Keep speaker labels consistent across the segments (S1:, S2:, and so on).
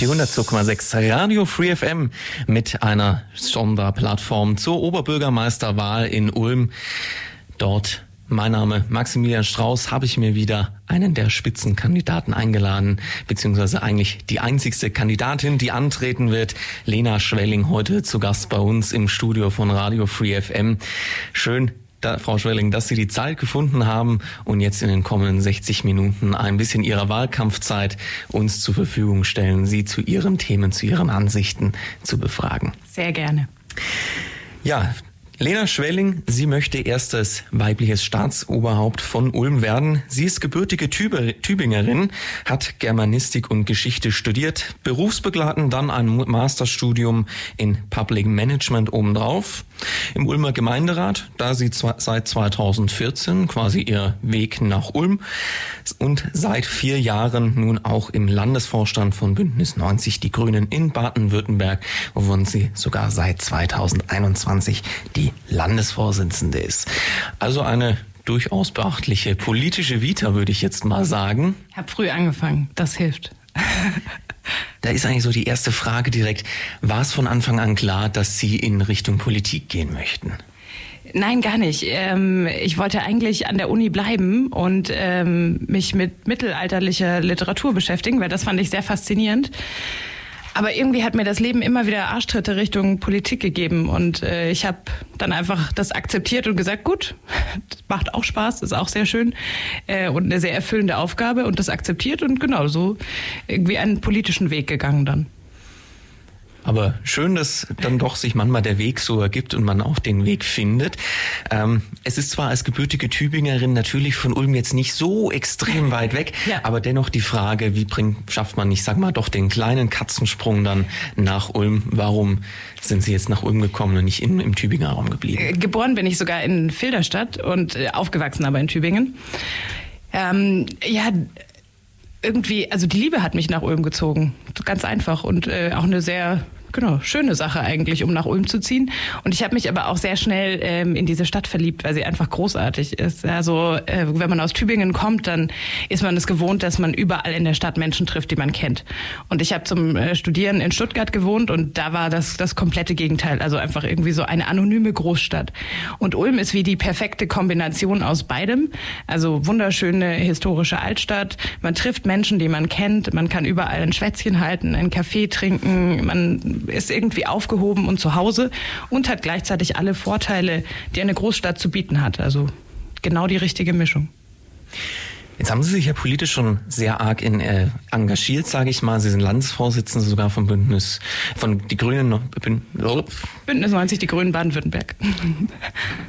S1: Die 102,6 Radio Free FM mit einer Sonderplattform zur Oberbürgermeisterwahl in Ulm. Dort mein Name Maximilian Strauß, habe ich mir wieder einen der Spitzenkandidaten eingeladen, beziehungsweise eigentlich die einzigste Kandidatin, die antreten wird. Lena Schwelling heute zu Gast bei uns im Studio von Radio Free FM. Schön, da, Frau Schwelling, dass Sie die Zeit gefunden haben und jetzt in den kommenden 60 Minuten ein bisschen Ihrer Wahlkampfzeit uns zur Verfügung stellen, Sie zu Ihren Themen, zu Ihren Ansichten zu befragen.
S2: Sehr gerne.
S1: Ja, Lena Schwelling, sie möchte erstes weibliches Staatsoberhaupt von Ulm werden. Sie ist gebürtige Tübingerin, hat Germanistik und Geschichte studiert, berufsbegleitend dann ein Masterstudium in Public Management obendrauf. Im Ulmer Gemeinderat, da sie seit 2014 quasi ihr Weg nach Ulm und seit vier Jahren nun auch im Landesvorstand von Bündnis 90 Die Grünen in Baden-Württemberg, wovon sie sogar seit 2021 die Landesvorsitzende ist. Also eine durchaus beachtliche politische Vita, würde ich jetzt mal sagen.
S2: Ich habe früh angefangen, das hilft.
S1: Da ist eigentlich so die erste Frage direkt. War es von Anfang an klar, dass Sie in Richtung Politik gehen möchten?
S2: Nein, gar nicht. Ähm, ich wollte eigentlich an der Uni bleiben und ähm, mich mit mittelalterlicher Literatur beschäftigen, weil das fand ich sehr faszinierend. Aber irgendwie hat mir das Leben immer wieder Arschtritte Richtung Politik gegeben und äh, ich habe dann einfach das akzeptiert und gesagt, gut, macht auch Spaß, ist auch sehr schön äh, und eine sehr erfüllende Aufgabe und das akzeptiert und genau so irgendwie einen politischen Weg gegangen dann.
S1: Aber schön, dass dann doch sich manchmal der Weg so ergibt und man auch den Weg findet. Ähm, es ist zwar als gebürtige Tübingerin natürlich von Ulm jetzt nicht so extrem weit weg, ja. aber dennoch die Frage, wie bringt, schafft man, ich sag mal, doch den kleinen Katzensprung dann nach Ulm? Warum sind Sie jetzt nach Ulm gekommen und nicht in, im Tübinger Raum geblieben? Äh,
S2: geboren bin ich sogar in Filderstadt und äh, aufgewachsen aber in Tübingen. Ähm, ja, irgendwie, also die Liebe hat mich nach Ulm gezogen. Ganz einfach und äh, auch eine sehr genau, schöne Sache eigentlich, um nach Ulm zu ziehen. Und ich habe mich aber auch sehr schnell ähm, in diese Stadt verliebt, weil sie einfach großartig ist. Also äh, wenn man aus Tübingen kommt, dann ist man es gewohnt, dass man überall in der Stadt Menschen trifft, die man kennt. Und ich habe zum äh, Studieren in Stuttgart gewohnt und da war das das komplette Gegenteil. Also einfach irgendwie so eine anonyme Großstadt. Und Ulm ist wie die perfekte Kombination aus beidem. Also wunderschöne historische Altstadt. Man trifft Menschen, die man kennt. Man kann überall ein Schwätzchen halten, einen Kaffee trinken. Man ist irgendwie aufgehoben und zu Hause und hat gleichzeitig alle Vorteile, die eine Großstadt zu bieten hat. Also genau die richtige Mischung.
S1: Jetzt haben Sie sich ja politisch schon sehr arg in, äh, engagiert, sage ich mal. Sie sind Landesvorsitzende sogar vom Bündnis, von die Grünen. Bünd,
S2: Bündnis 90, die Grünen Baden-Württemberg.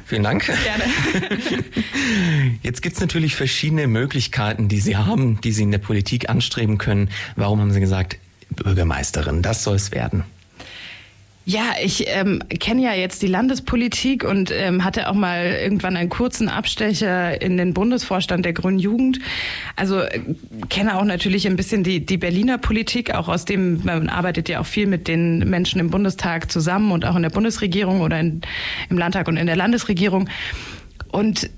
S1: Vielen Dank. Gerne. Jetzt gibt's natürlich verschiedene Möglichkeiten, die Sie haben, die Sie in der Politik anstreben können. Warum haben Sie gesagt, Bürgermeisterin, das soll es werden?
S2: Ja, ich ähm, kenne ja jetzt die Landespolitik und ähm, hatte auch mal irgendwann einen kurzen Abstecher in den Bundesvorstand der Grünen Jugend. Also äh, kenne auch natürlich ein bisschen die, die Berliner Politik, auch aus dem, man arbeitet ja auch viel mit den Menschen im Bundestag zusammen und auch in der Bundesregierung oder in, im Landtag und in der Landesregierung. Und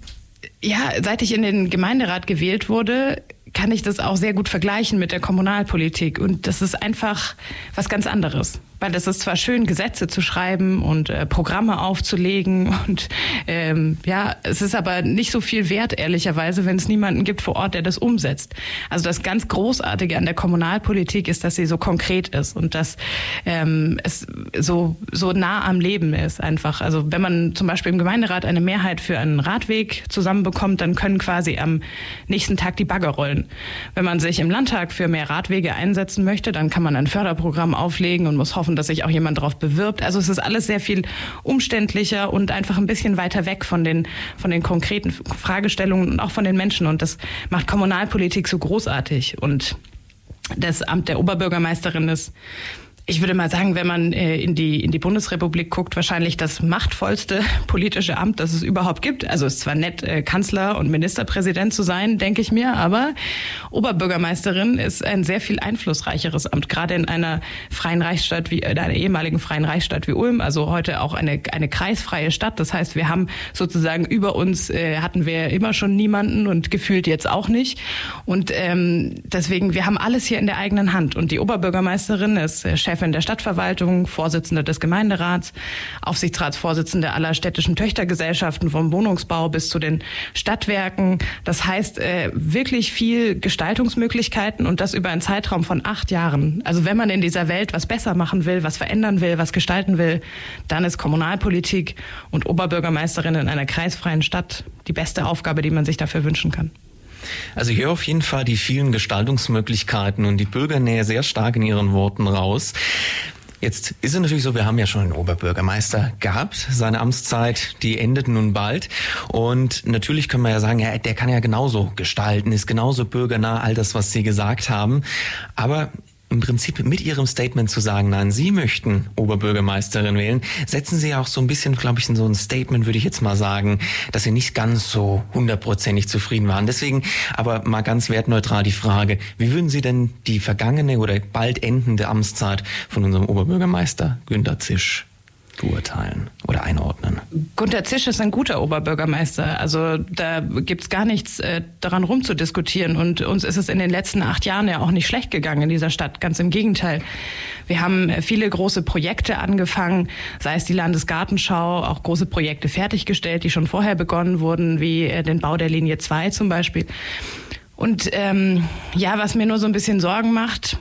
S2: ja, seit ich in den Gemeinderat gewählt wurde, kann ich das auch sehr gut vergleichen mit der Kommunalpolitik. Und das ist einfach was ganz anderes. Weil es ist zwar schön, Gesetze zu schreiben und äh, Programme aufzulegen und ähm, ja, es ist aber nicht so viel wert, ehrlicherweise, wenn es niemanden gibt vor Ort, der das umsetzt. Also das ganz Großartige an der Kommunalpolitik ist, dass sie so konkret ist und dass ähm, es so, so nah am Leben ist einfach. Also wenn man zum Beispiel im Gemeinderat eine Mehrheit für einen Radweg zusammenbekommt, dann können quasi am nächsten Tag die Bagger rollen. Wenn man sich im Landtag für mehr Radwege einsetzen möchte, dann kann man ein Förderprogramm auflegen und muss hoffen, hoffen, dass sich auch jemand darauf bewirbt. Also es ist alles sehr viel umständlicher und einfach ein bisschen weiter weg von den, von den konkreten Fragestellungen und auch von den Menschen. Und das macht Kommunalpolitik so großartig. Und das Amt der Oberbürgermeisterin ist ich würde mal sagen, wenn man äh, in, die, in die Bundesrepublik guckt, wahrscheinlich das machtvollste politische Amt, das es überhaupt gibt. Also es ist zwar nett, äh, Kanzler und Ministerpräsident zu sein, denke ich mir, aber Oberbürgermeisterin ist ein sehr viel einflussreicheres Amt, gerade in einer freien Reichsstadt wie, in einer ehemaligen freien Reichsstadt wie Ulm, also heute auch eine, eine kreisfreie Stadt. Das heißt, wir haben sozusagen über uns, äh, hatten wir immer schon niemanden und gefühlt jetzt auch nicht. Und ähm, deswegen, wir haben alles hier in der eigenen Hand. Und die Oberbürgermeisterin ist äh, Chef Chefin der Stadtverwaltung, Vorsitzende des Gemeinderats, Aufsichtsratsvorsitzende aller städtischen Töchtergesellschaften vom Wohnungsbau bis zu den Stadtwerken. Das heißt, äh, wirklich viel Gestaltungsmöglichkeiten und das über einen Zeitraum von acht Jahren. Also wenn man in dieser Welt was besser machen will, was verändern will, was gestalten will, dann ist Kommunalpolitik und Oberbürgermeisterin in einer kreisfreien Stadt die beste Aufgabe, die man sich dafür wünschen kann.
S1: Also ich höre auf jeden Fall die vielen Gestaltungsmöglichkeiten und die Bürgernähe sehr stark in Ihren Worten raus. Jetzt ist es natürlich so, wir haben ja schon einen Oberbürgermeister gehabt. Seine Amtszeit, die endet nun bald. Und natürlich können wir ja sagen, ja, der kann ja genauso gestalten, ist genauso bürgernah, all das, was Sie gesagt haben. Aber im Prinzip mit Ihrem Statement zu sagen, nein, Sie möchten Oberbürgermeisterin wählen, setzen Sie auch so ein bisschen, glaube ich, in so ein Statement, würde ich jetzt mal sagen, dass Sie nicht ganz so hundertprozentig zufrieden waren. Deswegen aber mal ganz wertneutral die Frage, wie würden Sie denn die vergangene oder bald endende Amtszeit von unserem Oberbürgermeister Günter Zisch beurteilen oder einordnen?
S2: Gunter Zisch ist ein guter Oberbürgermeister. Also da gibt's gar nichts äh, daran rumzudiskutieren. Und uns ist es in den letzten acht Jahren ja auch nicht schlecht gegangen in dieser Stadt. Ganz im Gegenteil. Wir haben viele große Projekte angefangen, sei es die Landesgartenschau, auch große Projekte fertiggestellt, die schon vorher begonnen wurden, wie äh, den Bau der Linie 2 zum Beispiel. Und ähm, ja, was mir nur so ein bisschen Sorgen macht,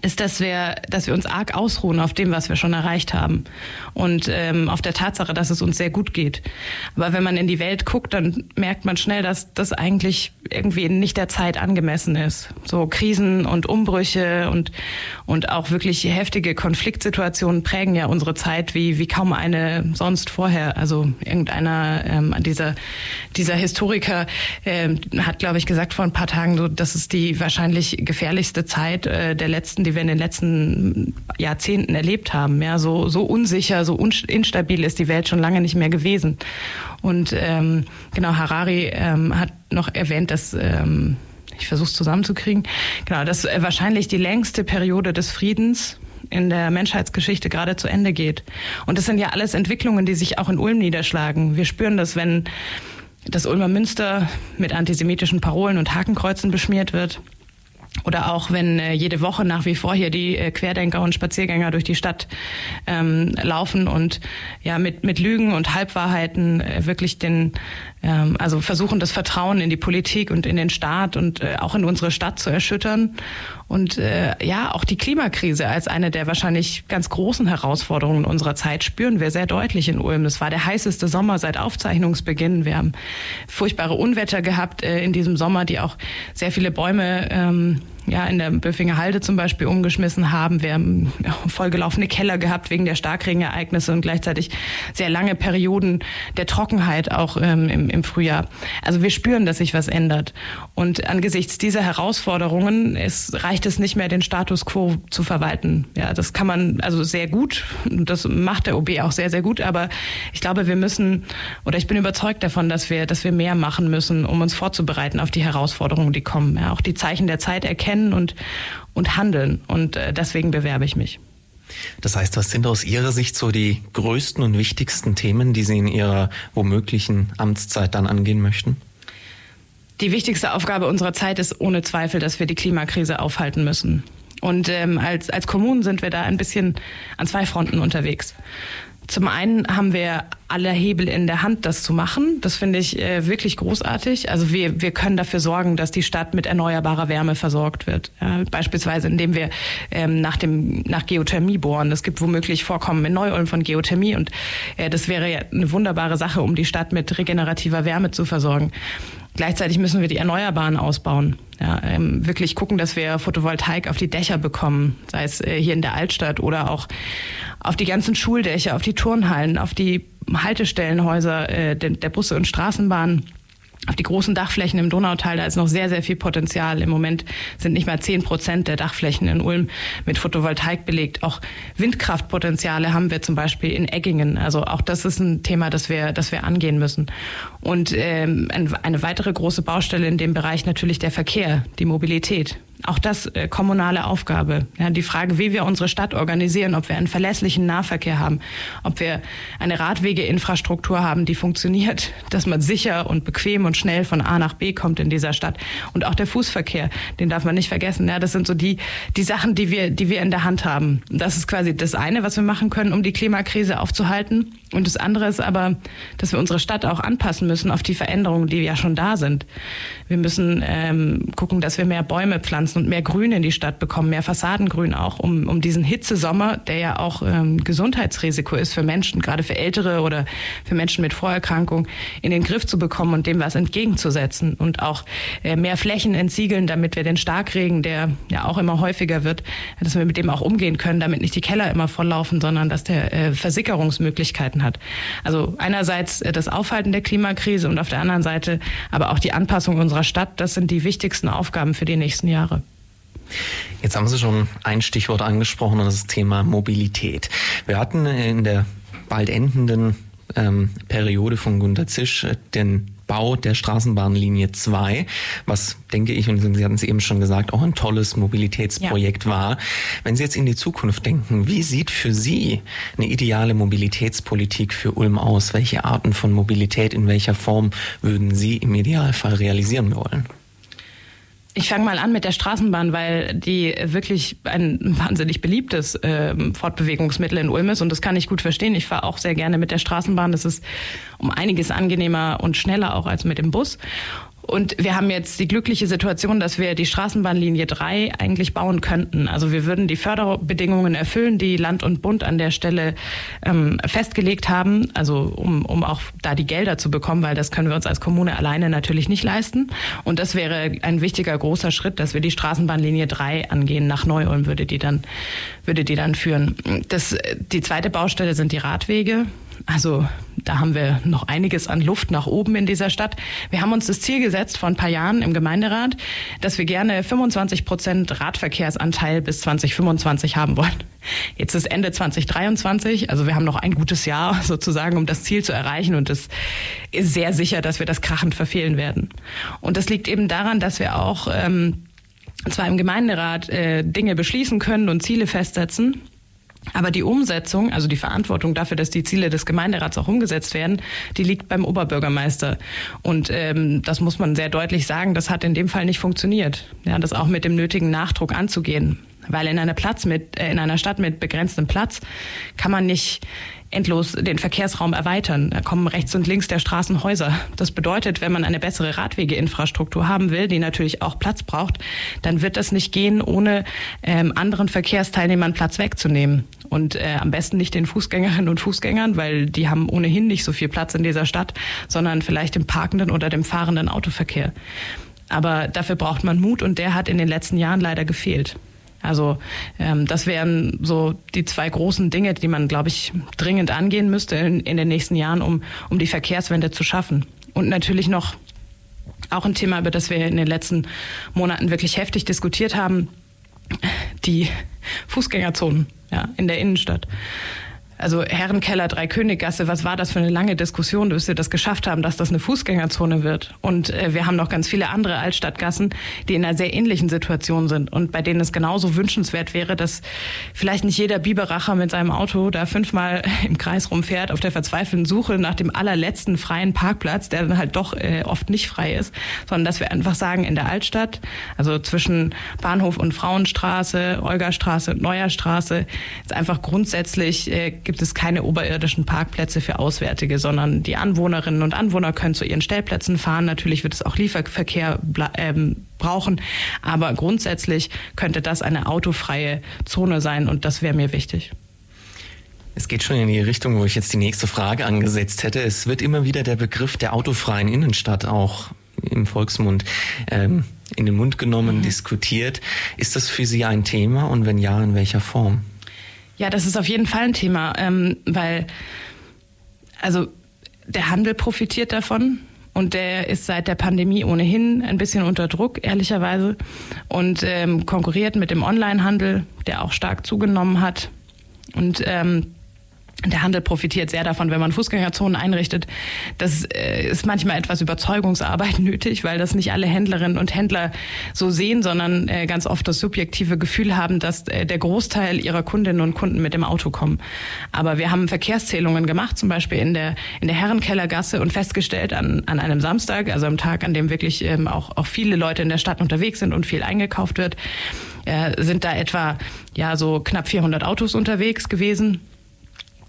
S2: ist, dass wir, dass wir uns arg ausruhen auf dem, was wir schon erreicht haben und ähm, auf der Tatsache, dass es uns sehr gut geht. Aber wenn man in die Welt guckt, dann merkt man schnell, dass das eigentlich irgendwie nicht der Zeit angemessen ist. So Krisen und Umbrüche und und auch wirklich heftige Konfliktsituationen prägen ja unsere Zeit wie wie kaum eine sonst vorher. Also irgendeiner ähm, dieser dieser Historiker äh, hat, glaube ich, gesagt vor ein paar Tagen, so, das ist die wahrscheinlich gefährlichste Zeit äh, der letzten Krisen, die wir in den letzten Jahrzehnten erlebt haben. Ja, so, so unsicher, so instabil ist die Welt schon lange nicht mehr gewesen. Und ähm, genau, Harari ähm, hat noch erwähnt, dass ähm, ich versuche es zusammenzukriegen. Genau, dass äh, wahrscheinlich die längste Periode des Friedens in der Menschheitsgeschichte gerade zu Ende geht. Und das sind ja alles Entwicklungen, die sich auch in Ulm niederschlagen. Wir spüren das, wenn das Ulmer Münster mit antisemitischen Parolen und Hakenkreuzen beschmiert wird. Oder auch wenn äh, jede Woche nach wie vor hier die äh, Querdenker und Spaziergänger durch die Stadt ähm, laufen und ja mit, mit Lügen und Halbwahrheiten äh, wirklich den, ähm, also versuchen das Vertrauen in die Politik und in den Staat und äh, auch in unsere Stadt zu erschüttern. Und äh, ja, auch die Klimakrise als eine der wahrscheinlich ganz großen Herausforderungen unserer Zeit spüren wir sehr deutlich in Ulm. Es war der heißeste Sommer seit Aufzeichnungsbeginn. Wir haben furchtbare Unwetter gehabt äh, in diesem Sommer, die auch sehr viele Bäume ähm, ja, in der Böfinger Halde zum Beispiel umgeschmissen haben. Wir haben vollgelaufene Keller gehabt wegen der Starkregenereignisse und gleichzeitig sehr lange Perioden der Trockenheit auch ähm, im, im Frühjahr. Also wir spüren, dass sich was ändert. Und angesichts dieser Herausforderungen ist, reicht es nicht mehr, den Status quo zu verwalten. Ja, das kann man also sehr gut. Das macht der OB auch sehr, sehr gut. Aber ich glaube, wir müssen, oder ich bin überzeugt davon, dass wir, dass wir mehr machen müssen, um uns vorzubereiten auf die Herausforderungen, die kommen. Ja, auch die Zeichen der Zeit erkennen und, und handeln. Und äh, deswegen bewerbe ich mich.
S1: Das heißt, was sind aus Ihrer Sicht so die größten und wichtigsten Themen, die Sie in Ihrer womöglichen Amtszeit dann angehen möchten?
S2: Die wichtigste Aufgabe unserer Zeit ist ohne Zweifel, dass wir die Klimakrise aufhalten müssen. Und ähm, als, als Kommunen sind wir da ein bisschen an zwei Fronten unterwegs. Zum einen haben wir alle Hebel in der Hand, das zu machen. Das finde ich äh, wirklich großartig. Also wir, wir können dafür sorgen, dass die Stadt mit erneuerbarer Wärme versorgt wird. Ja, beispielsweise indem wir ähm, nach, dem, nach Geothermie bohren. Es gibt womöglich Vorkommen in Neu-Ulm von Geothermie und äh, das wäre ja eine wunderbare Sache, um die Stadt mit regenerativer Wärme zu versorgen. Gleichzeitig müssen wir die Erneuerbaren ausbauen. Ja, ähm, wirklich gucken, dass wir Photovoltaik auf die Dächer bekommen, sei es äh, hier in der Altstadt oder auch auf die ganzen Schuldächer, auf die Turnhallen, auf die Haltestellenhäuser äh, der, der Busse und Straßenbahnen auf die großen Dachflächen im Donautal, da ist noch sehr, sehr viel Potenzial. Im Moment sind nicht mal zehn Prozent der Dachflächen in Ulm mit Photovoltaik belegt. Auch Windkraftpotenziale haben wir zum Beispiel in Eggingen. Also auch das ist ein Thema, das wir, das wir angehen müssen. Und ähm, eine weitere große Baustelle in dem Bereich natürlich der Verkehr, die Mobilität. Auch das äh, kommunale Aufgabe. Ja, die Frage, wie wir unsere Stadt organisieren, ob wir einen verlässlichen Nahverkehr haben, ob wir eine Radwegeinfrastruktur haben, die funktioniert, dass man sicher und bequem und schnell von A nach B kommt in dieser Stadt. Und auch der Fußverkehr, den darf man nicht vergessen. Ja, das sind so die, die Sachen, die wir, die wir in der Hand haben. Das ist quasi das eine, was wir machen können, um die Klimakrise aufzuhalten. Und das andere ist aber, dass wir unsere Stadt auch anpassen müssen auf die Veränderungen, die ja schon da sind. Wir müssen ähm, gucken, dass wir mehr Bäume pflanzen und mehr Grün in die Stadt bekommen, mehr Fassadengrün auch, um, um diesen Hitzesommer, der ja auch ähm, Gesundheitsrisiko ist für Menschen, gerade für Ältere oder für Menschen mit Vorerkrankung, in den Griff zu bekommen und dem was entgegenzusetzen. Und auch äh, mehr Flächen entsiegeln, damit wir den Starkregen, der ja auch immer häufiger wird, dass wir mit dem auch umgehen können, damit nicht die Keller immer volllaufen, sondern dass der äh, Versickerungsmöglichkeiten hat. Also einerseits äh, das Aufhalten der Klimakrise und auf der anderen Seite aber auch die Anpassung unserer Stadt. Das sind die wichtigsten Aufgaben für die nächsten Jahre.
S1: Jetzt haben Sie schon ein Stichwort angesprochen und das ist Thema Mobilität. Wir hatten in der bald endenden ähm, Periode von Gunter Zisch den Bau der Straßenbahnlinie 2, was, denke ich, und Sie hatten es eben schon gesagt, auch ein tolles Mobilitätsprojekt ja. war. Wenn Sie jetzt in die Zukunft denken, wie sieht für Sie eine ideale Mobilitätspolitik für Ulm aus? Welche Arten von Mobilität in welcher Form würden Sie im Idealfall realisieren wollen?
S2: Ich fange mal an mit der Straßenbahn, weil die wirklich ein wahnsinnig beliebtes äh, Fortbewegungsmittel in Ulm ist und das kann ich gut verstehen. Ich fahre auch sehr gerne mit der Straßenbahn. Das ist um einiges angenehmer und schneller auch als mit dem Bus. Und wir haben jetzt die glückliche Situation, dass wir die Straßenbahnlinie 3 eigentlich bauen könnten. Also wir würden die Förderbedingungen erfüllen, die Land und Bund an der Stelle ähm, festgelegt haben, also um, um auch da die Gelder zu bekommen, weil das können wir uns als Kommune alleine natürlich nicht leisten. Und das wäre ein wichtiger großer Schritt, dass wir die Straßenbahnlinie 3 angehen. Nach Neu-Ulm würde die dann, würde die dann führen. Das, die zweite Baustelle sind die Radwege. Also da haben wir noch einiges an Luft nach oben in dieser Stadt. Wir haben uns das Ziel gesetzt vor ein paar Jahren im Gemeinderat, dass wir gerne 25 Prozent Radverkehrsanteil bis 2025 haben wollen. Jetzt ist Ende 2023, also wir haben noch ein gutes Jahr sozusagen, um das Ziel zu erreichen und es ist sehr sicher, dass wir das krachend verfehlen werden. Und das liegt eben daran, dass wir auch ähm, zwar im Gemeinderat äh, Dinge beschließen können und Ziele festsetzen, aber die Umsetzung, also die Verantwortung dafür, dass die Ziele des Gemeinderats auch umgesetzt werden, die liegt beim Oberbürgermeister. Und ähm, das muss man sehr deutlich sagen, das hat in dem Fall nicht funktioniert. Ja, das auch mit dem nötigen Nachdruck anzugehen. Weil in einer Platz mit, äh, in einer Stadt mit begrenztem Platz kann man nicht endlos den Verkehrsraum erweitern. Da kommen rechts und links der Straßenhäuser. Das bedeutet, wenn man eine bessere Radwegeinfrastruktur haben will, die natürlich auch Platz braucht, dann wird das nicht gehen, ohne ähm, anderen Verkehrsteilnehmern Platz wegzunehmen. Und äh, am besten nicht den Fußgängerinnen und Fußgängern, weil die haben ohnehin nicht so viel Platz in dieser Stadt, sondern vielleicht dem parkenden oder dem fahrenden Autoverkehr. Aber dafür braucht man Mut und der hat in den letzten Jahren leider gefehlt. Also ähm, das wären so die zwei großen Dinge, die man, glaube ich, dringend angehen müsste in, in den nächsten Jahren, um, um die Verkehrswende zu schaffen. Und natürlich noch auch ein Thema, über das wir in den letzten Monaten wirklich heftig diskutiert haben, die Fußgängerzonen ja, in der Innenstadt. Also Herrenkeller, Dreiköniggasse, was war das für eine lange Diskussion, bis wir das geschafft haben, dass das eine Fußgängerzone wird. Und äh, wir haben noch ganz viele andere Altstadtgassen, die in einer sehr ähnlichen Situation sind und bei denen es genauso wünschenswert wäre, dass vielleicht nicht jeder Biberacher mit seinem Auto da fünfmal im Kreis rumfährt auf der verzweifelten Suche nach dem allerletzten freien Parkplatz, der dann halt doch äh, oft nicht frei ist, sondern dass wir einfach sagen, in der Altstadt, also zwischen Bahnhof und Frauenstraße, Olgastraße und Neuerstraße, ist einfach grundsätzlich äh, gibt es keine oberirdischen Parkplätze für Auswärtige, sondern die Anwohnerinnen und Anwohner können zu ihren Stellplätzen fahren. Natürlich wird es auch Lieferverkehr ähm, brauchen, aber grundsätzlich könnte das eine autofreie Zone sein und das wäre mir wichtig.
S1: Es geht schon in die Richtung, wo ich jetzt die nächste Frage angesetzt hätte. Es wird immer wieder der Begriff der autofreien Innenstadt auch im Volksmund ähm, in den Mund genommen, mhm. diskutiert. Ist das für Sie ein Thema und wenn ja, in welcher Form?
S2: Ja, das ist auf jeden Fall ein Thema, ähm, weil also der Handel profitiert davon. Und der ist seit der Pandemie ohnehin ein bisschen unter Druck, ehrlicherweise, und ähm, konkurriert mit dem Onlinehandel, der auch stark zugenommen hat. Und ähm, der Handel profitiert sehr davon, wenn man Fußgängerzonen einrichtet. Das äh, ist manchmal etwas Überzeugungsarbeit nötig, weil das nicht alle Händlerinnen und Händler so sehen, sondern äh, ganz oft das subjektive Gefühl haben, dass äh, der Großteil ihrer Kundinnen und Kunden mit dem Auto kommen. Aber wir haben Verkehrszählungen gemacht, zum Beispiel in der, in der Herrenkellergasse und festgestellt an, an einem Samstag, also am Tag, an dem wirklich ähm, auch, auch viele Leute in der Stadt unterwegs sind und viel eingekauft wird, sind da etwa ja so knapp 400 Autos unterwegs gewesen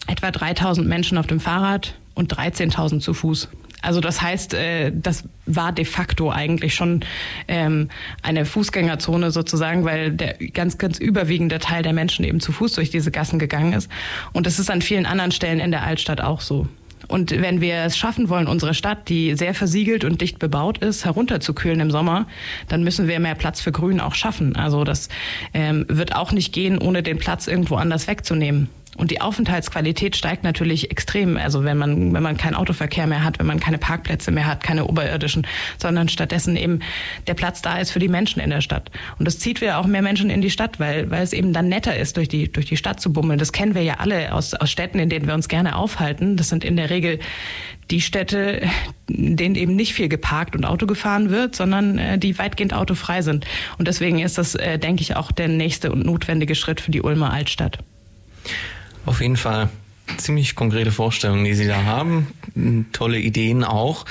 S2: etwa 3000 Menschen auf dem Fahrrad und 13.000 zu Fuß. Also das heißt, äh, das war de facto eigentlich schon ähm, eine Fußgängerzone sozusagen, weil der ganz, ganz überwiegende Teil der Menschen eben zu Fuß durch diese Gassen gegangen ist. Und das ist an vielen anderen Stellen in der Altstadt auch so. Und wenn wir es schaffen wollen, unsere Stadt, die sehr versiegelt und dicht bebaut ist, herunterzukühlen im Sommer, dann müssen wir mehr Platz für Grün auch schaffen. Also das ähm, wird auch nicht gehen, ohne den Platz irgendwo anders wegzunehmen. Und die Aufenthaltsqualität steigt natürlich extrem. Also wenn man, wenn man keinen Autoverkehr mehr hat, wenn man keine Parkplätze mehr hat, keine oberirdischen, sondern stattdessen eben der Platz da ist für die Menschen in der Stadt. Und das zieht wieder auch mehr Menschen in die Stadt, weil, weil es eben dann netter ist, durch die, durch die Stadt zu bummeln. Das kennen wir ja alle aus, aus Städten, in denen wir uns gerne aufhalten. Das sind in der Regel die Städte, in denen eben nicht viel geparkt und Auto gefahren wird, sondern äh, die weitgehend autofrei sind. Und deswegen ist das, äh, denke ich, auch der nächste und notwendige Schritt für die Ulmer Altstadt.
S1: Auf jeden Fall ziemlich konkrete Vorstellungen, die Sie da haben. Tolle Ideen auch.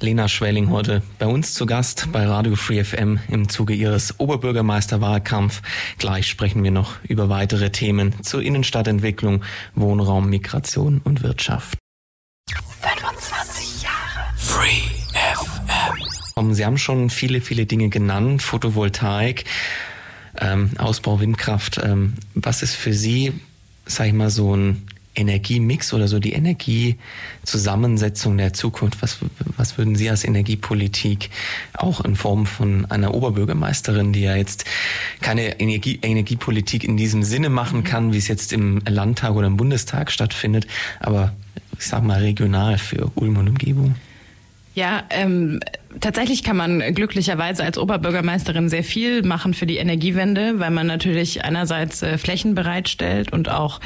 S1: Lena Schwelling heute bei uns zu Gast bei Radio Free FM im Zuge ihres Oberbürgermeisterwahlkampf. Gleich sprechen wir noch über weitere Themen zur Innenstadtentwicklung, Wohnraum, Migration und Wirtschaft. 25 Jahre Free FM. Sie haben schon viele, viele Dinge genannt. Photovoltaik, ähm, Ausbau Windkraft. Ähm, was ist für Sie sag ich mal, so ein Energiemix oder so die Energiezusammensetzung der Zukunft? Was, was würden Sie als Energiepolitik auch in Form von einer Oberbürgermeisterin, die ja jetzt keine Energie, Energiepolitik in diesem Sinne machen mhm. kann, wie es jetzt im Landtag oder im Bundestag stattfindet, aber ich sag mal regional für Ulm und Umgebung?
S2: Ja, ähm, tatsächlich kann man glücklicherweise als Oberbürgermeisterin sehr viel machen für die Energiewende, weil man natürlich einerseits äh, Flächen bereitstellt und auch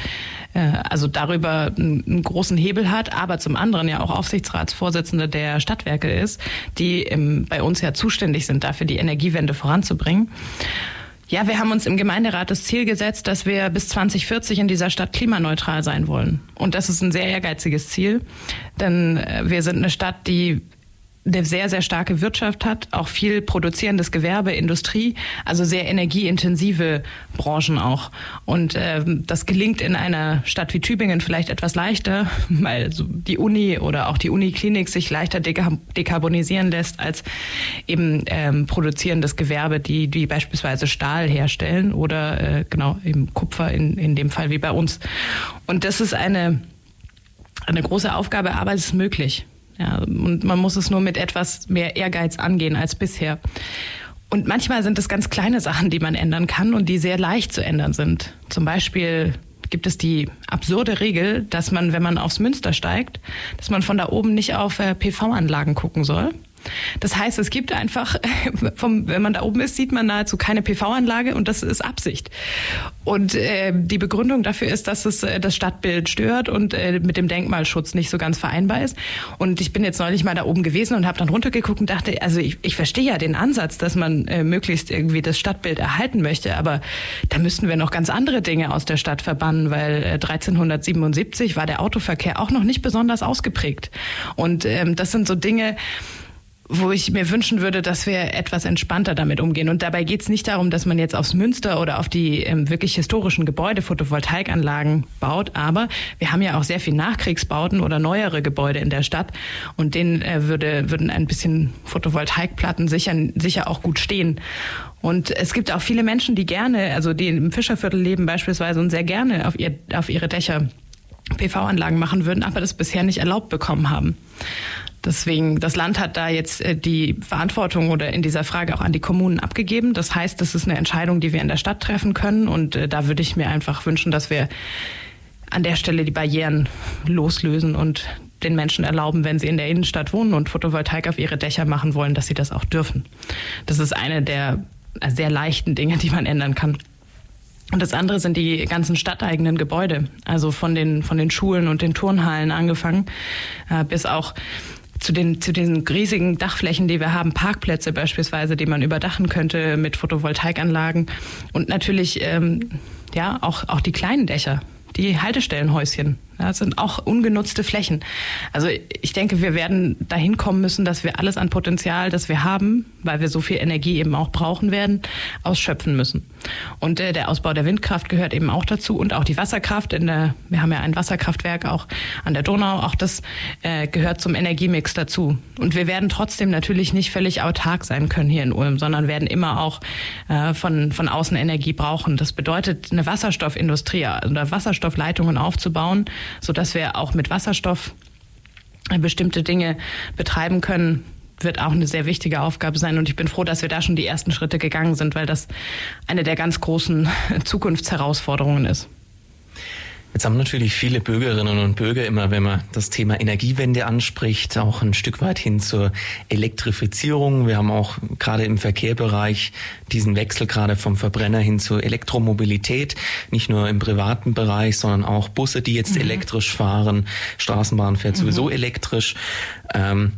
S2: äh, also darüber einen, großen Hebel hat, aber zum anderen ja auch Aufsichtsratsvorsitzende der Stadtwerke ist, die bei uns ja zuständig sind, dafür die Energiewende voranzubringen. Ja, wir haben uns im Gemeinderat das Ziel gesetzt, dass wir bis 2040 in dieser Stadt klimaneutral sein wollen. Und das ist ein sehr ehrgeiziges Ziel, denn äh, wir sind eine Stadt, die eine sehr, sehr starke Wirtschaft hat, auch viel produzierendes Gewerbe, Industrie, also sehr energieintensive Branchen auch. Und ähm, das gelingt in einer Stadt wie Tübingen vielleicht etwas leichter, weil die Uni oder auch die Uniklinik sich leichter dekarbonisieren lässt als eben ähm, produzierendes Gewerbe, die, die beispielsweise Stahl herstellen oder äh, genau eben Kupfer in, in dem Fall wie bei uns. Und das ist eine, eine große Aufgabe, aber es ist möglich. Ja, und man muss es nur mit etwas mehr Ehrgeiz angehen als bisher. Und manchmal sind es ganz kleine Sachen, die man ändern kann und die sehr leicht zu ändern sind. Zum Beispiel gibt es die absurde Regel, dass man, wenn man aufs Münster steigt, dass man von da oben nicht auf äh, PV-Anlagen gucken soll, das heißt, es gibt einfach, vom, wenn man da oben ist, sieht man nahezu keine PV-Anlage und das ist Absicht. Und äh, die Begründung dafür ist, dass es äh, das Stadtbild stört und äh, mit dem Denkmalschutz nicht so ganz vereinbar ist. Und ich bin jetzt neulich mal da oben gewesen und habe dann runtergeguckt und dachte, also ich, ich verstehe ja den Ansatz, dass man äh, möglichst irgendwie das Stadtbild erhalten möchte, aber da müssten wir noch ganz andere Dinge aus der Stadt verbannen, weil äh, 1377 war der Autoverkehr auch noch nicht besonders ausgeprägt. Und ähm, das sind so Dinge, wo ich mir wünschen würde, dass wir etwas entspannter damit umgehen. Und dabei geht es nicht darum, dass man jetzt aufs Münster oder auf die ähm, wirklich historischen Gebäude Photovoltaikanlagen baut, aber wir haben ja auch sehr viel Nachkriegsbauten oder neuere Gebäude in der Stadt und denen äh, würde, würden ein bisschen Photovoltaikplatten sicher, sicher auch gut stehen. Und es gibt auch viele Menschen, die gerne, also die im Fischerviertel leben beispielsweise und sehr gerne auf, ihr, auf ihre Dächer PV-Anlagen machen würden, aber das bisher nicht erlaubt bekommen haben. Deswegen, das Land hat da jetzt äh, die Verantwortung oder in dieser Frage auch an die Kommunen abgegeben. Das heißt, das ist eine Entscheidung, die wir in der Stadt treffen können. Und äh, da würde ich mir einfach wünschen, dass wir an der Stelle die Barrieren loslösen und den Menschen erlauben, wenn sie in der Innenstadt wohnen und Photovoltaik auf ihre Dächer machen wollen, dass sie das auch dürfen. Das ist eine der sehr leichten Dinge, die man ändern kann. Und das andere sind die ganzen stadteigenen Gebäude, also von den, von den Schulen und den Turnhallen angefangen, äh, bis auch zu den, zu den riesigen Dachflächen, die wir haben, Parkplätze beispielsweise, die man überdachen könnte mit Photovoltaikanlagen und natürlich ähm, ja auch, auch die kleinen Dächer, die Haltestellenhäuschen. Das sind auch ungenutzte Flächen. Also ich denke, wir werden dahin kommen müssen, dass wir alles an Potenzial, das wir haben, weil wir so viel Energie eben auch brauchen werden, ausschöpfen müssen. Und äh, der Ausbau der Windkraft gehört eben auch dazu und auch die Wasserkraft. In der, wir haben ja ein Wasserkraftwerk auch an der Donau. Auch das äh, gehört zum Energiemix dazu. Und wir werden trotzdem natürlich nicht völlig autark sein können hier in Ulm, sondern werden immer auch äh, von, von außen Energie brauchen. Das bedeutet, eine Wasserstoffindustrie oder Wasserstoffleitungen aufzubauen, so dass wir auch mit Wasserstoff bestimmte Dinge betreiben können, wird auch eine sehr wichtige Aufgabe sein. Und ich bin froh, dass wir da schon die ersten Schritte gegangen sind, weil das eine der ganz großen Zukunftsherausforderungen ist.
S1: Jetzt haben natürlich viele Bürgerinnen und Bürger immer, wenn man das Thema Energiewende anspricht, auch ein Stück weit hin zur Elektrifizierung. Wir haben auch gerade im Verkehrbereich diesen Wechsel gerade vom Verbrenner hin zur Elektromobilität. Nicht nur im privaten Bereich, sondern auch Busse, die jetzt mhm. elektrisch fahren. Straßenbahn fährt mhm. sowieso elektrisch. Ähm,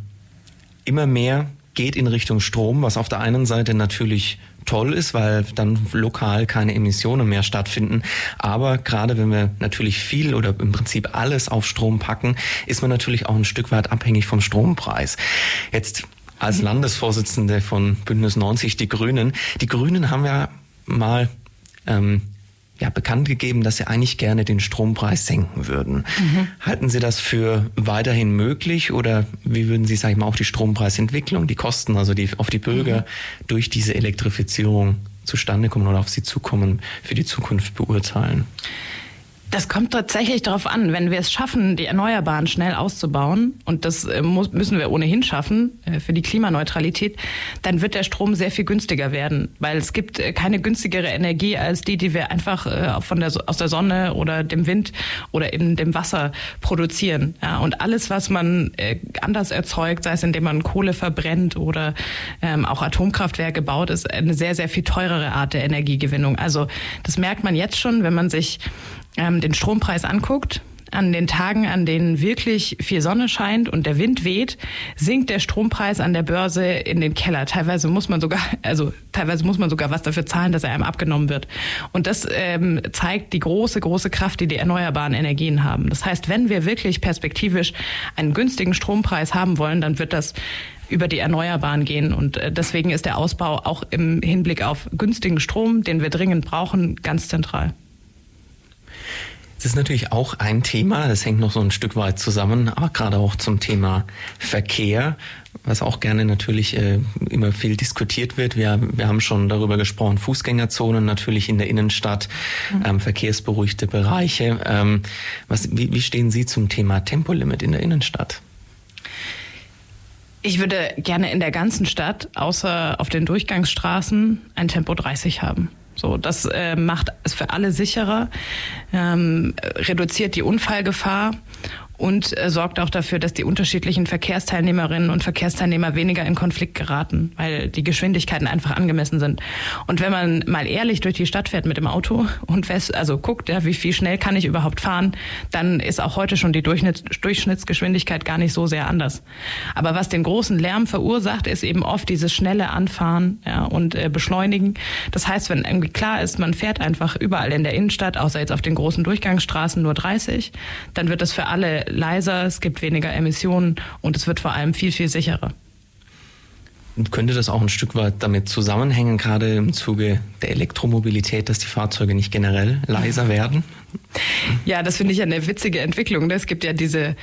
S1: immer mehr geht in Richtung Strom, was auf der einen Seite natürlich toll ist, weil dann lokal keine Emissionen mehr stattfinden. Aber gerade wenn wir natürlich viel oder im Prinzip alles auf Strom packen, ist man natürlich auch ein Stück weit abhängig vom Strompreis. Jetzt als Landesvorsitzende von Bündnis 90 Die Grünen. Die Grünen haben ja mal ähm, ja, bekannt gegeben, dass Sie eigentlich gerne den Strompreis senken würden. Mhm. Halten Sie das für weiterhin möglich oder wie würden Sie, sag ich mal, auch die Strompreisentwicklung, die Kosten, also die auf die Bürger mhm. durch diese Elektrifizierung zustande kommen oder auf sie zukommen, für die Zukunft beurteilen?
S2: Das kommt tatsächlich darauf an, wenn wir es schaffen, die Erneuerbaren schnell auszubauen, und das äh, muss, müssen wir ohnehin schaffen äh, für die Klimaneutralität, dann wird der Strom sehr viel günstiger werden, weil es gibt äh, keine günstigere Energie als die, die wir einfach von der, aus der Sonne oder dem Wind oder eben dem Wasser produzieren. Ja, und alles, was man anders erzeugt, sei es indem man Kohle verbrennt oder ähm, auch Atomkraftwerke baut, ist eine sehr, sehr viel teurere Art der Energiegewinnung. Also das merkt man jetzt schon, wenn man sich ähm, den Strompreis anguckt, an den Tagen, an denen wirklich viel Sonne scheint und der Wind weht, sinkt der Strompreis an der Börse in den Keller. Teilweise muss man sogar, also teilweise muss man sogar was dafür zahlen, dass er einem abgenommen wird. Und das ähm, zeigt die große, große Kraft, die die erneuerbaren Energien haben. Das heißt, wenn wir wirklich perspektivisch einen günstigen Strompreis haben wollen, dann wird das über die Erneuerbaren gehen. Und äh, deswegen ist der Ausbau auch im Hinblick auf günstigen Strom, den wir dringend brauchen, ganz zentral.
S1: Das ist natürlich auch ein Thema, das hängt noch so ein Stück weit zusammen, aber gerade auch zum Thema Verkehr, was auch gerne natürlich äh, immer viel diskutiert wird. Wir, wir haben schon darüber gesprochen, Fußgängerzonen natürlich in der Innenstadt, mhm. ähm, verkehrsberuhigte Bereiche. Ähm, was, wie, wie stehen Sie zum Thema Tempolimit in der Innenstadt?
S2: Ich würde gerne in der ganzen Stadt, außer auf den Durchgangsstraßen, ein Tempo 30 haben. So, das äh, macht es für alle sicherer, ähm, reduziert die Unfallgefahr und äh, sorgt auch dafür, dass die unterschiedlichen Verkehrsteilnehmerinnen und Verkehrsteilnehmer weniger in Konflikt geraten, weil die Geschwindigkeiten einfach angemessen sind. Und wenn man mal ehrlich durch die Stadt fährt mit dem Auto und fest, also guckt, ja, wie viel schnell kann ich überhaupt fahren, dann ist auch heute schon die Durchschnitts Durchschnittsgeschwindigkeit gar nicht so sehr anders. Aber was den großen Lärm verursacht, ist eben oft dieses schnelle Anfahren ja, und äh, Beschleunigen. Das heißt, wenn irgendwie klar ist, man fährt einfach überall in der Innenstadt, außer jetzt auf den großen Durchgangsstraßen nur 30, dann wird das für alle leiser, es gibt weniger Emissionen und es wird vor allem viel, viel sicherer.
S1: Könnte das auch ein Stück weit damit zusammenhängen, gerade im Zuge der Elektromobilität, dass die Fahrzeuge nicht generell leiser werden?
S2: Ja, das finde ich eine witzige Entwicklung. Es gibt ja diese,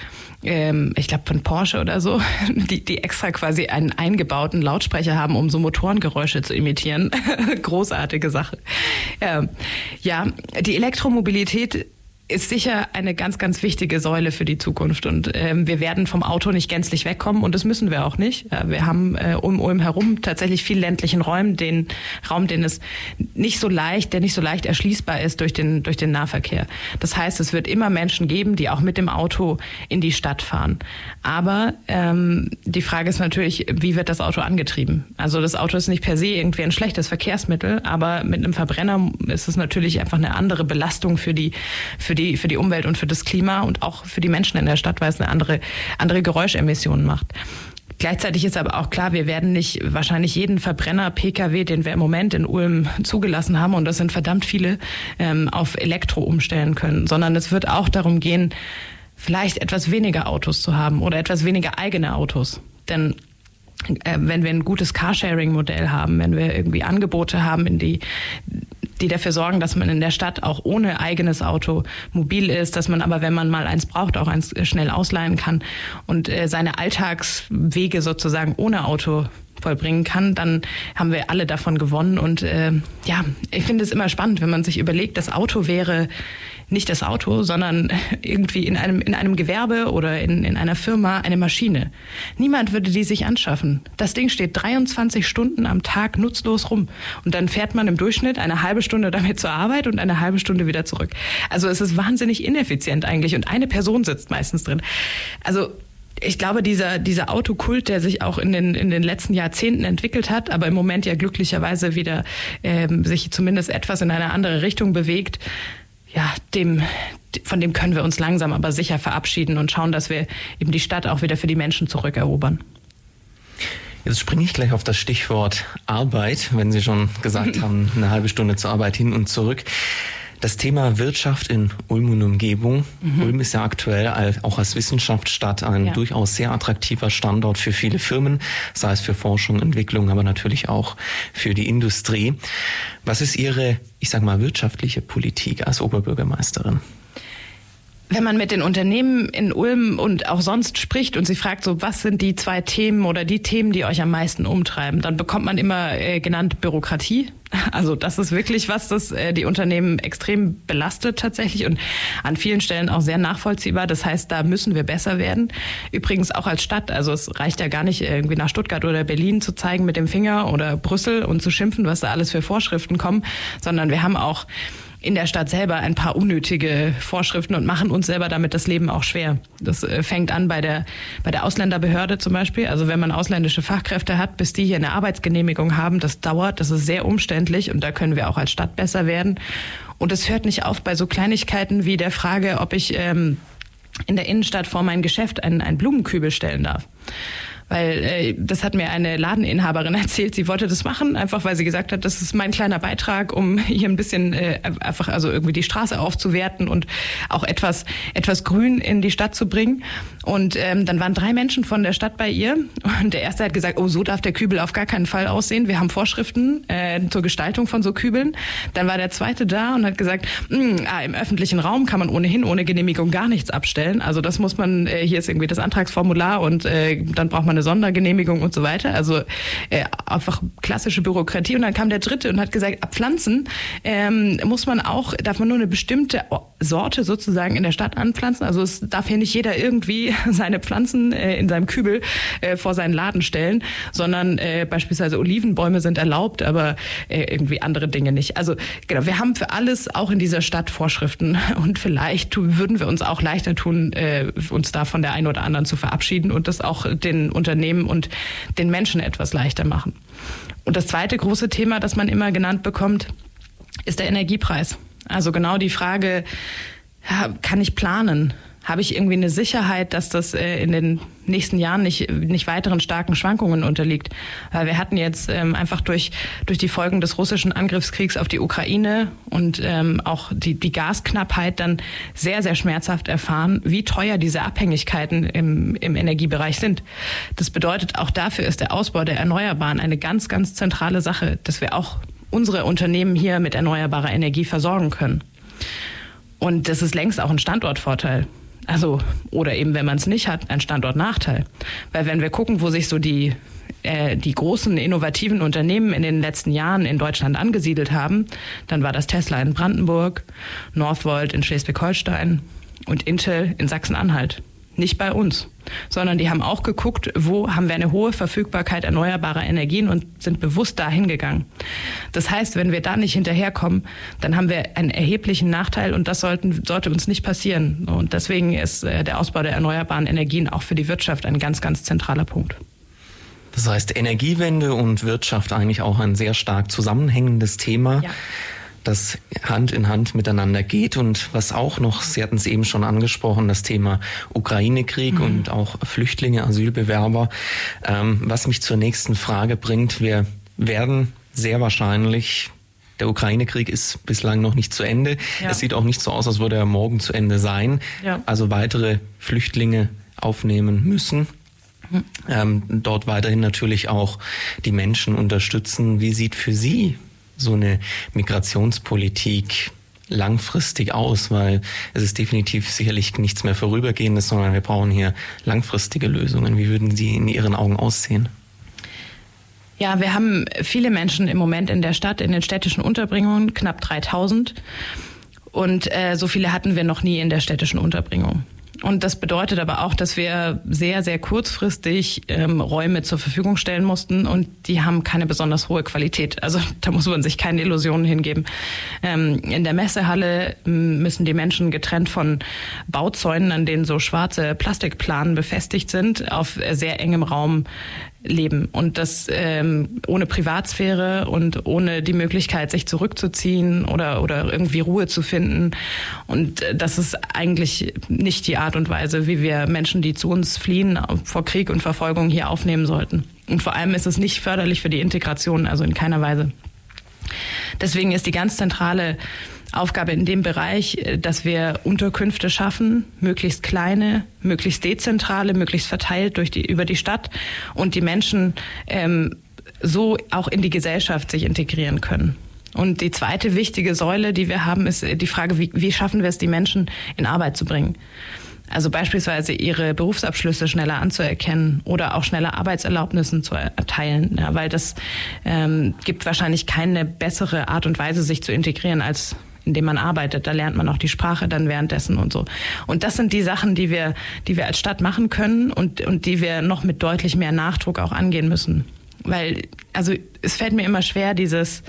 S2: ähm, ich glaube von Porsche oder so, die, die extra quasi einen eingebauten Lautsprecher haben, um so Motorengeräusche zu imitieren. Großartige Sache. Ähm, ja, die Elektromobilität ist sicher eine ganz, ganz wichtige Säule für die Zukunft. Und ähm, wir werden vom Auto nicht gänzlich wegkommen und das müssen wir auch nicht. Äh, wir haben äh, um Ulm herum tatsächlich viel ländlichen Räumen, den Raum, den es nicht so leicht, der nicht so leicht erschließbar ist durch den, durch den Nahverkehr. Das heißt, es wird immer Menschen geben, die auch mit dem Auto in die Stadt fahren. Aber ähm, die Frage ist natürlich, wie wird das Auto angetrieben? Also das Auto ist nicht per se irgendwie ein schlechtes Verkehrsmittel, aber mit einem Verbrenner ist es natürlich einfach eine andere Belastung für die, für die, für die Umwelt und für das Klima und auch für die Menschen in der Stadt, weil es eine andere, andere Geräuschemissionen macht. Gleichzeitig ist aber auch klar, wir werden nicht wahrscheinlich jeden Verbrenner Pkw, den wir im Moment in Ulm zugelassen haben, und das sind verdammt viele, ähm, auf Elektro umstellen können, sondern es wird auch darum gehen, vielleicht etwas weniger Autos zu haben oder etwas weniger eigene Autos. Denn äh, wenn wir ein gutes Carsharing-Modell haben, wenn wir irgendwie Angebote haben, in die die dafür sorgen, dass man in der Stadt auch ohne eigenes Auto mobil ist, dass man aber, wenn man mal eins braucht, auch eins schnell ausleihen kann und äh, seine Alltagswege sozusagen ohne Auto vollbringen kann, dann haben wir alle davon gewonnen. Und äh, ja, ich finde es immer spannend, wenn man sich überlegt, das Auto wäre nicht das Auto, sondern irgendwie in einem, in einem Gewerbe oder in, in einer Firma eine Maschine. Niemand würde die sich anschaffen. Das Ding steht 23 Stunden am Tag nutzlos rum. Und dann fährt man im Durchschnitt eine halbe Stunde damit zur Arbeit und eine halbe Stunde wieder zurück. Also es ist wahnsinnig ineffizient eigentlich und eine Person sitzt meistens drin. Also ich glaube, dieser, dieser Autokult, der sich auch in den, in den letzten Jahrzehnten entwickelt hat, aber im Moment ja glücklicherweise wieder ähm, sich zumindest etwas in eine andere Richtung bewegt, ja, dem, von dem können wir uns langsam aber sicher verabschieden und schauen, dass wir eben die Stadt auch wieder für die Menschen zurückerobern.
S1: Jetzt springe ich gleich auf das Stichwort Arbeit, wenn Sie schon gesagt haben, eine halbe Stunde zur Arbeit hin und zurück. Das Thema Wirtschaft in Ulm und Umgebung. Mhm. Ulm ist ja aktuell auch als Wissenschaftsstadt ein ja. durchaus sehr attraktiver Standort für viele Firmen, sei es für Forschung, Entwicklung, aber natürlich auch für die Industrie. Was ist Ihre, ich sage mal, wirtschaftliche Politik als Oberbürgermeisterin?
S2: Wenn man mit den Unternehmen in Ulm und auch sonst spricht und sie fragt so, was sind die zwei Themen oder die Themen, die euch am meisten umtreiben, dann bekommt man immer äh, genannt Bürokratie. Also das ist wirklich was, das äh, die Unternehmen extrem belastet tatsächlich und an vielen Stellen auch sehr nachvollziehbar. Das heißt, da müssen wir besser werden. Übrigens auch als Stadt. Also es reicht ja gar nicht irgendwie nach Stuttgart oder Berlin zu zeigen mit dem Finger oder Brüssel und zu schimpfen, was da alles für Vorschriften kommen, sondern wir haben auch in der Stadt selber ein paar unnötige Vorschriften und machen uns selber damit das Leben auch schwer. Das äh, fängt an bei der, bei der Ausländerbehörde zum Beispiel. Also wenn man ausländische Fachkräfte hat, bis die hier eine Arbeitsgenehmigung haben, das dauert, das ist sehr umständlich und da können wir auch als Stadt besser werden. Und es hört nicht auf bei so Kleinigkeiten wie der Frage, ob ich ähm, in der Innenstadt vor mein Geschäft einen, einen Blumenkübel stellen darf weil äh, das hat mir eine Ladeninhaberin erzählt, sie wollte das machen, einfach weil sie gesagt hat, das ist mein kleiner Beitrag, um hier ein bisschen äh, einfach also irgendwie die Straße aufzuwerten und auch etwas etwas Grün in die Stadt zu bringen. Und ähm, dann waren drei Menschen von der Stadt bei ihr und der erste hat gesagt, oh so darf der Kübel auf gar keinen Fall aussehen. Wir haben Vorschriften äh, zur Gestaltung von so Kübeln. Dann war der zweite da und hat gesagt, hm, ah, im öffentlichen Raum kann man ohnehin ohne Genehmigung gar nichts abstellen. Also das muss man, äh, hier ist irgendwie das Antragsformular und äh, dann braucht man eine Sondergenehmigung und so weiter. Also äh, einfach klassische Bürokratie. Und dann kam der dritte und hat gesagt, ab Pflanzen ähm, muss man auch, darf man nur eine bestimmte Sorte sozusagen in der Stadt anpflanzen. Also es darf hier nicht jeder irgendwie seine Pflanzen äh, in seinem Kübel äh, vor seinen Laden stellen, sondern äh, beispielsweise Olivenbäume sind erlaubt, aber äh, irgendwie andere Dinge nicht. Also genau, wir haben für alles auch in dieser Stadt Vorschriften und vielleicht würden wir uns auch leichter tun, äh, uns da von der einen oder anderen zu verabschieden und das auch den Unternehmen und den Menschen etwas leichter machen. Und das zweite große Thema, das man immer genannt bekommt, ist der Energiepreis. Also genau die Frage, kann ich planen? Habe ich irgendwie eine Sicherheit, dass das äh, in den nächsten Jahren nicht, nicht weiteren starken Schwankungen unterliegt. Weil wir hatten jetzt ähm, einfach durch, durch die Folgen des russischen Angriffskriegs auf die Ukraine und ähm, auch die, die Gasknappheit dann sehr, sehr schmerzhaft erfahren, wie teuer diese Abhängigkeiten im, im Energiebereich sind. Das bedeutet, auch dafür ist der Ausbau der Erneuerbaren eine ganz, ganz zentrale Sache, dass wir auch unsere Unternehmen hier mit erneuerbarer Energie versorgen können. Und das ist längst auch ein Standortvorteil. Also, oder eben, wenn man es nicht hat, ein Standortnachteil. Weil wenn wir gucken, wo sich so die äh, die großen innovativen Unternehmen in den letzten Jahren in Deutschland angesiedelt haben, dann war das Tesla in Brandenburg, Northvolt in Schleswig-Holstein und Intel in Sachsen-Anhalt nicht bei uns, sondern die haben auch geguckt, wo haben wir eine hohe Verfügbarkeit erneuerbarer Energien und sind bewusst dahin gegangen. Das heißt, wenn wir da nicht hinterherkommen, dann haben wir einen erheblichen Nachteil und das sollten, sollte uns nicht passieren. Und deswegen ist äh, der Ausbau der erneuerbaren Energien auch für die Wirtschaft ein ganz, ganz zentraler Punkt.
S1: Das heißt, Energiewende und Wirtschaft eigentlich auch ein sehr stark zusammenhängendes Thema. Ja das Hand in Hand miteinander geht und was auch noch, Sie hatten es eben schon angesprochen, das Thema Ukraine-Krieg mhm. und auch Flüchtlinge, Asylbewerber, ähm, was mich zur nächsten Frage bringt. Wir werden sehr wahrscheinlich der Ukraine-Krieg ist bislang noch nicht zu Ende. Ja. Es sieht auch nicht so aus, als würde er morgen zu Ende sein. Ja. Also weitere Flüchtlinge aufnehmen müssen. Mhm. Ähm, dort weiterhin natürlich auch die Menschen unterstützen. Wie sieht für Sie so eine Migrationspolitik langfristig aus, weil es ist definitiv sicherlich nichts mehr Vorübergehendes, sondern wir brauchen hier langfristige Lösungen. Wie würden sie in Ihren Augen aussehen?
S2: Ja, wir haben viele Menschen im Moment in der Stadt, in den städtischen Unterbringungen, knapp 3000. Und äh, so viele hatten wir noch nie in der städtischen Unterbringung. Und das bedeutet aber auch, dass wir sehr, sehr kurzfristig ähm, Räume zur Verfügung stellen mussten und die haben keine besonders hohe Qualität. Also da muss man sich keine Illusionen hingeben. Ähm, in der Messehalle ähm, müssen die Menschen getrennt von Bauzäunen, an denen so schwarze Plastikplanen befestigt sind, auf sehr engem Raum leben und das ähm, ohne Privatsphäre und ohne die Möglichkeit, sich zurückzuziehen oder, oder irgendwie Ruhe zu finden. Und das ist eigentlich nicht die Art und Weise, wie wir Menschen, die zu uns fliehen, vor Krieg und Verfolgung hier aufnehmen sollten. Und vor allem ist es nicht förderlich für die Integration, also in keiner Weise. Deswegen ist die ganz zentrale Aufgabe in dem Bereich, äh, dass wir Unterkünfte schaffen, möglichst kleine, möglichst dezentrale, möglichst verteilt durch die, über die Stadt und die Menschen ähm, so auch in die Gesellschaft sich integrieren können. Und die zweite wichtige Säule, die wir haben, ist die Frage, wie, wie schaffen wir es, die Menschen in Arbeit zu bringen? Also beispielsweise ihre Berufsabschlüsse schneller anzuerkennen oder auch schneller Arbeitserlaubnissen zu erteilen, ja, weil das ähm, gibt wahrscheinlich keine bessere Art und Weise, sich zu integrieren, als in dem man arbeitet. Da lernt man auch die Sprache dann währenddessen und so. Und das sind die Sachen, die wir, die wir als Stadt machen können und, und die wir noch mit deutlich mehr Nachdruck auch angehen müssen. Weil, also es fällt mir immer schwer, dieses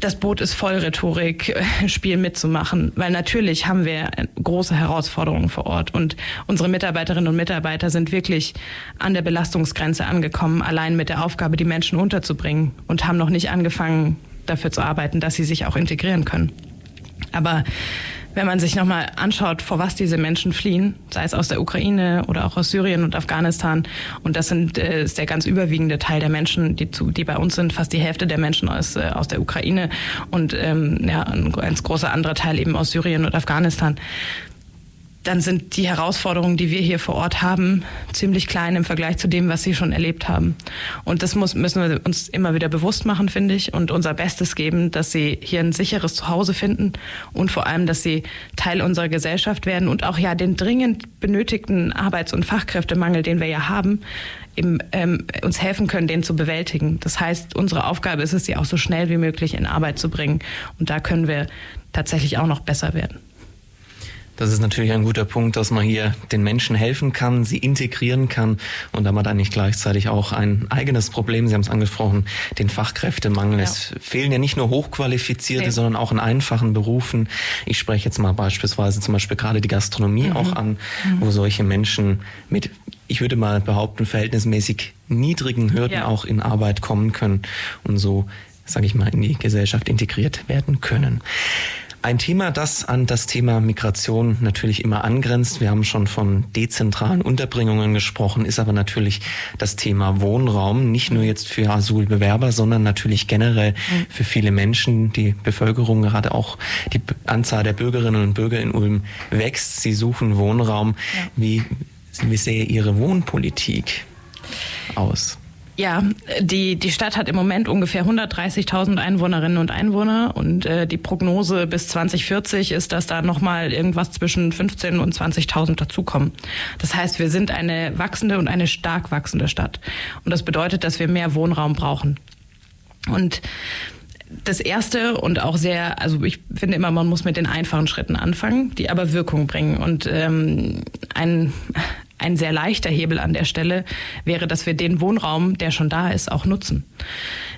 S2: das Boot ist voll Rhetorik, äh, Spiel mitzumachen, weil natürlich haben wir große Herausforderungen vor Ort. Und unsere Mitarbeiterinnen und Mitarbeiter sind wirklich an der Belastungsgrenze angekommen, allein mit der Aufgabe, die Menschen unterzubringen. Und haben noch nicht angefangen, dafür zu arbeiten, dass sie sich auch integrieren können. Aber wenn man sich nochmal anschaut, vor was diese Menschen fliehen, sei es aus der Ukraine oder auch aus Syrien und Afghanistan, und das sind, äh, ist der ganz überwiegende Teil der Menschen, die, zu, die bei uns sind, fast die Hälfte der Menschen aus, äh, aus der Ukraine. Und ähm, ja, ein ganz großer anderer Teil eben aus Syrien und Afghanistan dann sind die Herausforderungen, die wir hier vor Ort haben, ziemlich klein im Vergleich zu dem, was sie schon erlebt haben. Und das muss, müssen wir uns immer wieder bewusst machen, finde ich, und unser Bestes geben, dass sie hier ein sicheres Zuhause finden und vor allem, dass sie Teil unserer Gesellschaft werden und auch ja den dringend benötigten Arbeits- und Fachkräftemangel, den wir ja haben, eben, ähm, uns helfen können, den zu bewältigen. Das heißt, unsere Aufgabe ist es, sie auch so schnell wie möglich in Arbeit zu bringen. Und da können wir tatsächlich auch noch besser werden.
S1: Das ist natürlich ein guter Punkt, dass man hier den Menschen helfen kann, sie integrieren kann und damit eigentlich gleichzeitig auch ein eigenes Problem, Sie haben es angesprochen, den Fachkräftemangel. Ja. Es fehlen ja nicht nur Hochqualifizierte, nee. sondern auch in einfachen Berufen. Ich spreche jetzt mal beispielsweise zum Beispiel gerade die Gastronomie mhm. auch an, mhm. wo solche Menschen mit, ich würde mal behaupten, verhältnismäßig niedrigen Hürden ja. auch in Arbeit kommen können und so, sage ich mal, in die Gesellschaft integriert werden können. Ein Thema, das an das Thema Migration natürlich immer angrenzt. Wir haben schon von dezentralen Unterbringungen gesprochen, ist aber natürlich das Thema Wohnraum, nicht nur jetzt für Asylbewerber, sondern natürlich generell für viele Menschen. Die Bevölkerung, gerade auch die Anzahl der Bürgerinnen und Bürger in Ulm wächst. Sie suchen Wohnraum. Wie, wie sähe Ihre Wohnpolitik aus?
S2: Ja, die, die Stadt hat im Moment ungefähr 130.000 Einwohnerinnen und Einwohner und äh, die Prognose bis 2040 ist, dass da nochmal irgendwas zwischen 15.000 und 20.000 dazukommen. Das heißt, wir sind eine wachsende und eine stark wachsende Stadt. Und das bedeutet, dass wir mehr Wohnraum brauchen. Und das erste und auch sehr, also ich finde immer, man muss mit den einfachen Schritten anfangen, die aber Wirkung bringen. Und ähm, ein, ein sehr leichter Hebel an der Stelle wäre, dass wir den Wohnraum, der schon da ist, auch nutzen.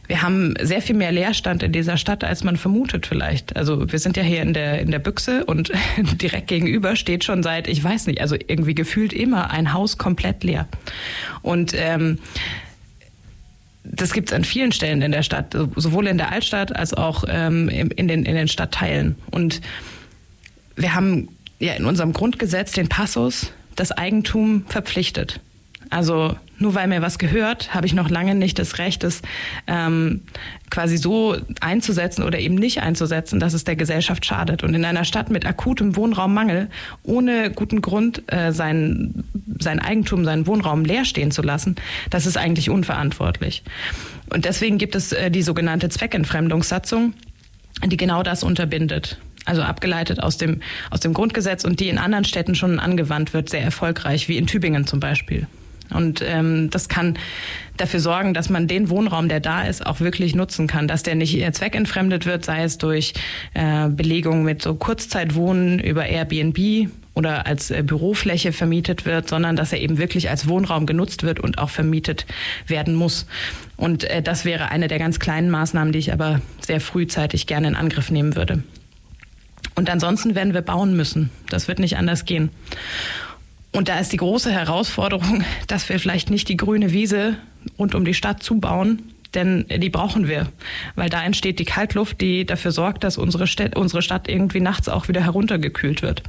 S2: Wir haben sehr viel mehr Leerstand in dieser Stadt, als man vermutet vielleicht. Also wir sind ja hier in der, in der Büchse und direkt gegenüber steht schon seit, ich weiß nicht, also irgendwie gefühlt immer ein Haus komplett leer. Und ähm, das gibt es an vielen Stellen in der Stadt, sowohl in der Altstadt als auch ähm, in, den, in den Stadtteilen. Und wir haben ja in unserem Grundgesetz den Passus, das Eigentum verpflichtet. Also nur weil mir was gehört, habe ich noch lange nicht das Recht, es ähm, quasi so einzusetzen oder eben nicht einzusetzen, dass es der Gesellschaft schadet. Und in einer Stadt mit akutem Wohnraummangel, ohne guten Grund äh, sein, sein Eigentum, seinen Wohnraum leer stehen zu lassen, das ist eigentlich unverantwortlich. Und deswegen gibt es äh, die sogenannte Zweckentfremdungssatzung, die genau das unterbindet also abgeleitet aus dem, aus dem Grundgesetz und die in anderen Städten schon angewandt wird, sehr erfolgreich, wie in Tübingen zum Beispiel. Und ähm, das kann dafür sorgen, dass man den Wohnraum, der da ist, auch wirklich nutzen kann, dass der nicht zweckentfremdet wird, sei es durch äh, Belegung mit so Kurzzeitwohnen über Airbnb oder als äh, Bürofläche vermietet wird, sondern dass er eben wirklich als Wohnraum genutzt wird und auch vermietet werden muss. Und äh, das wäre eine der ganz kleinen Maßnahmen, die ich aber sehr frühzeitig gerne in Angriff nehmen würde. Und ansonsten werden wir bauen müssen. Das wird nicht anders gehen. Und da ist die große Herausforderung, dass wir vielleicht nicht die grüne Wiese rund um die Stadt zubauen, denn die brauchen wir, weil da entsteht die Kaltluft, die dafür sorgt, dass unsere Stadt, unsere Stadt irgendwie nachts auch wieder heruntergekühlt wird.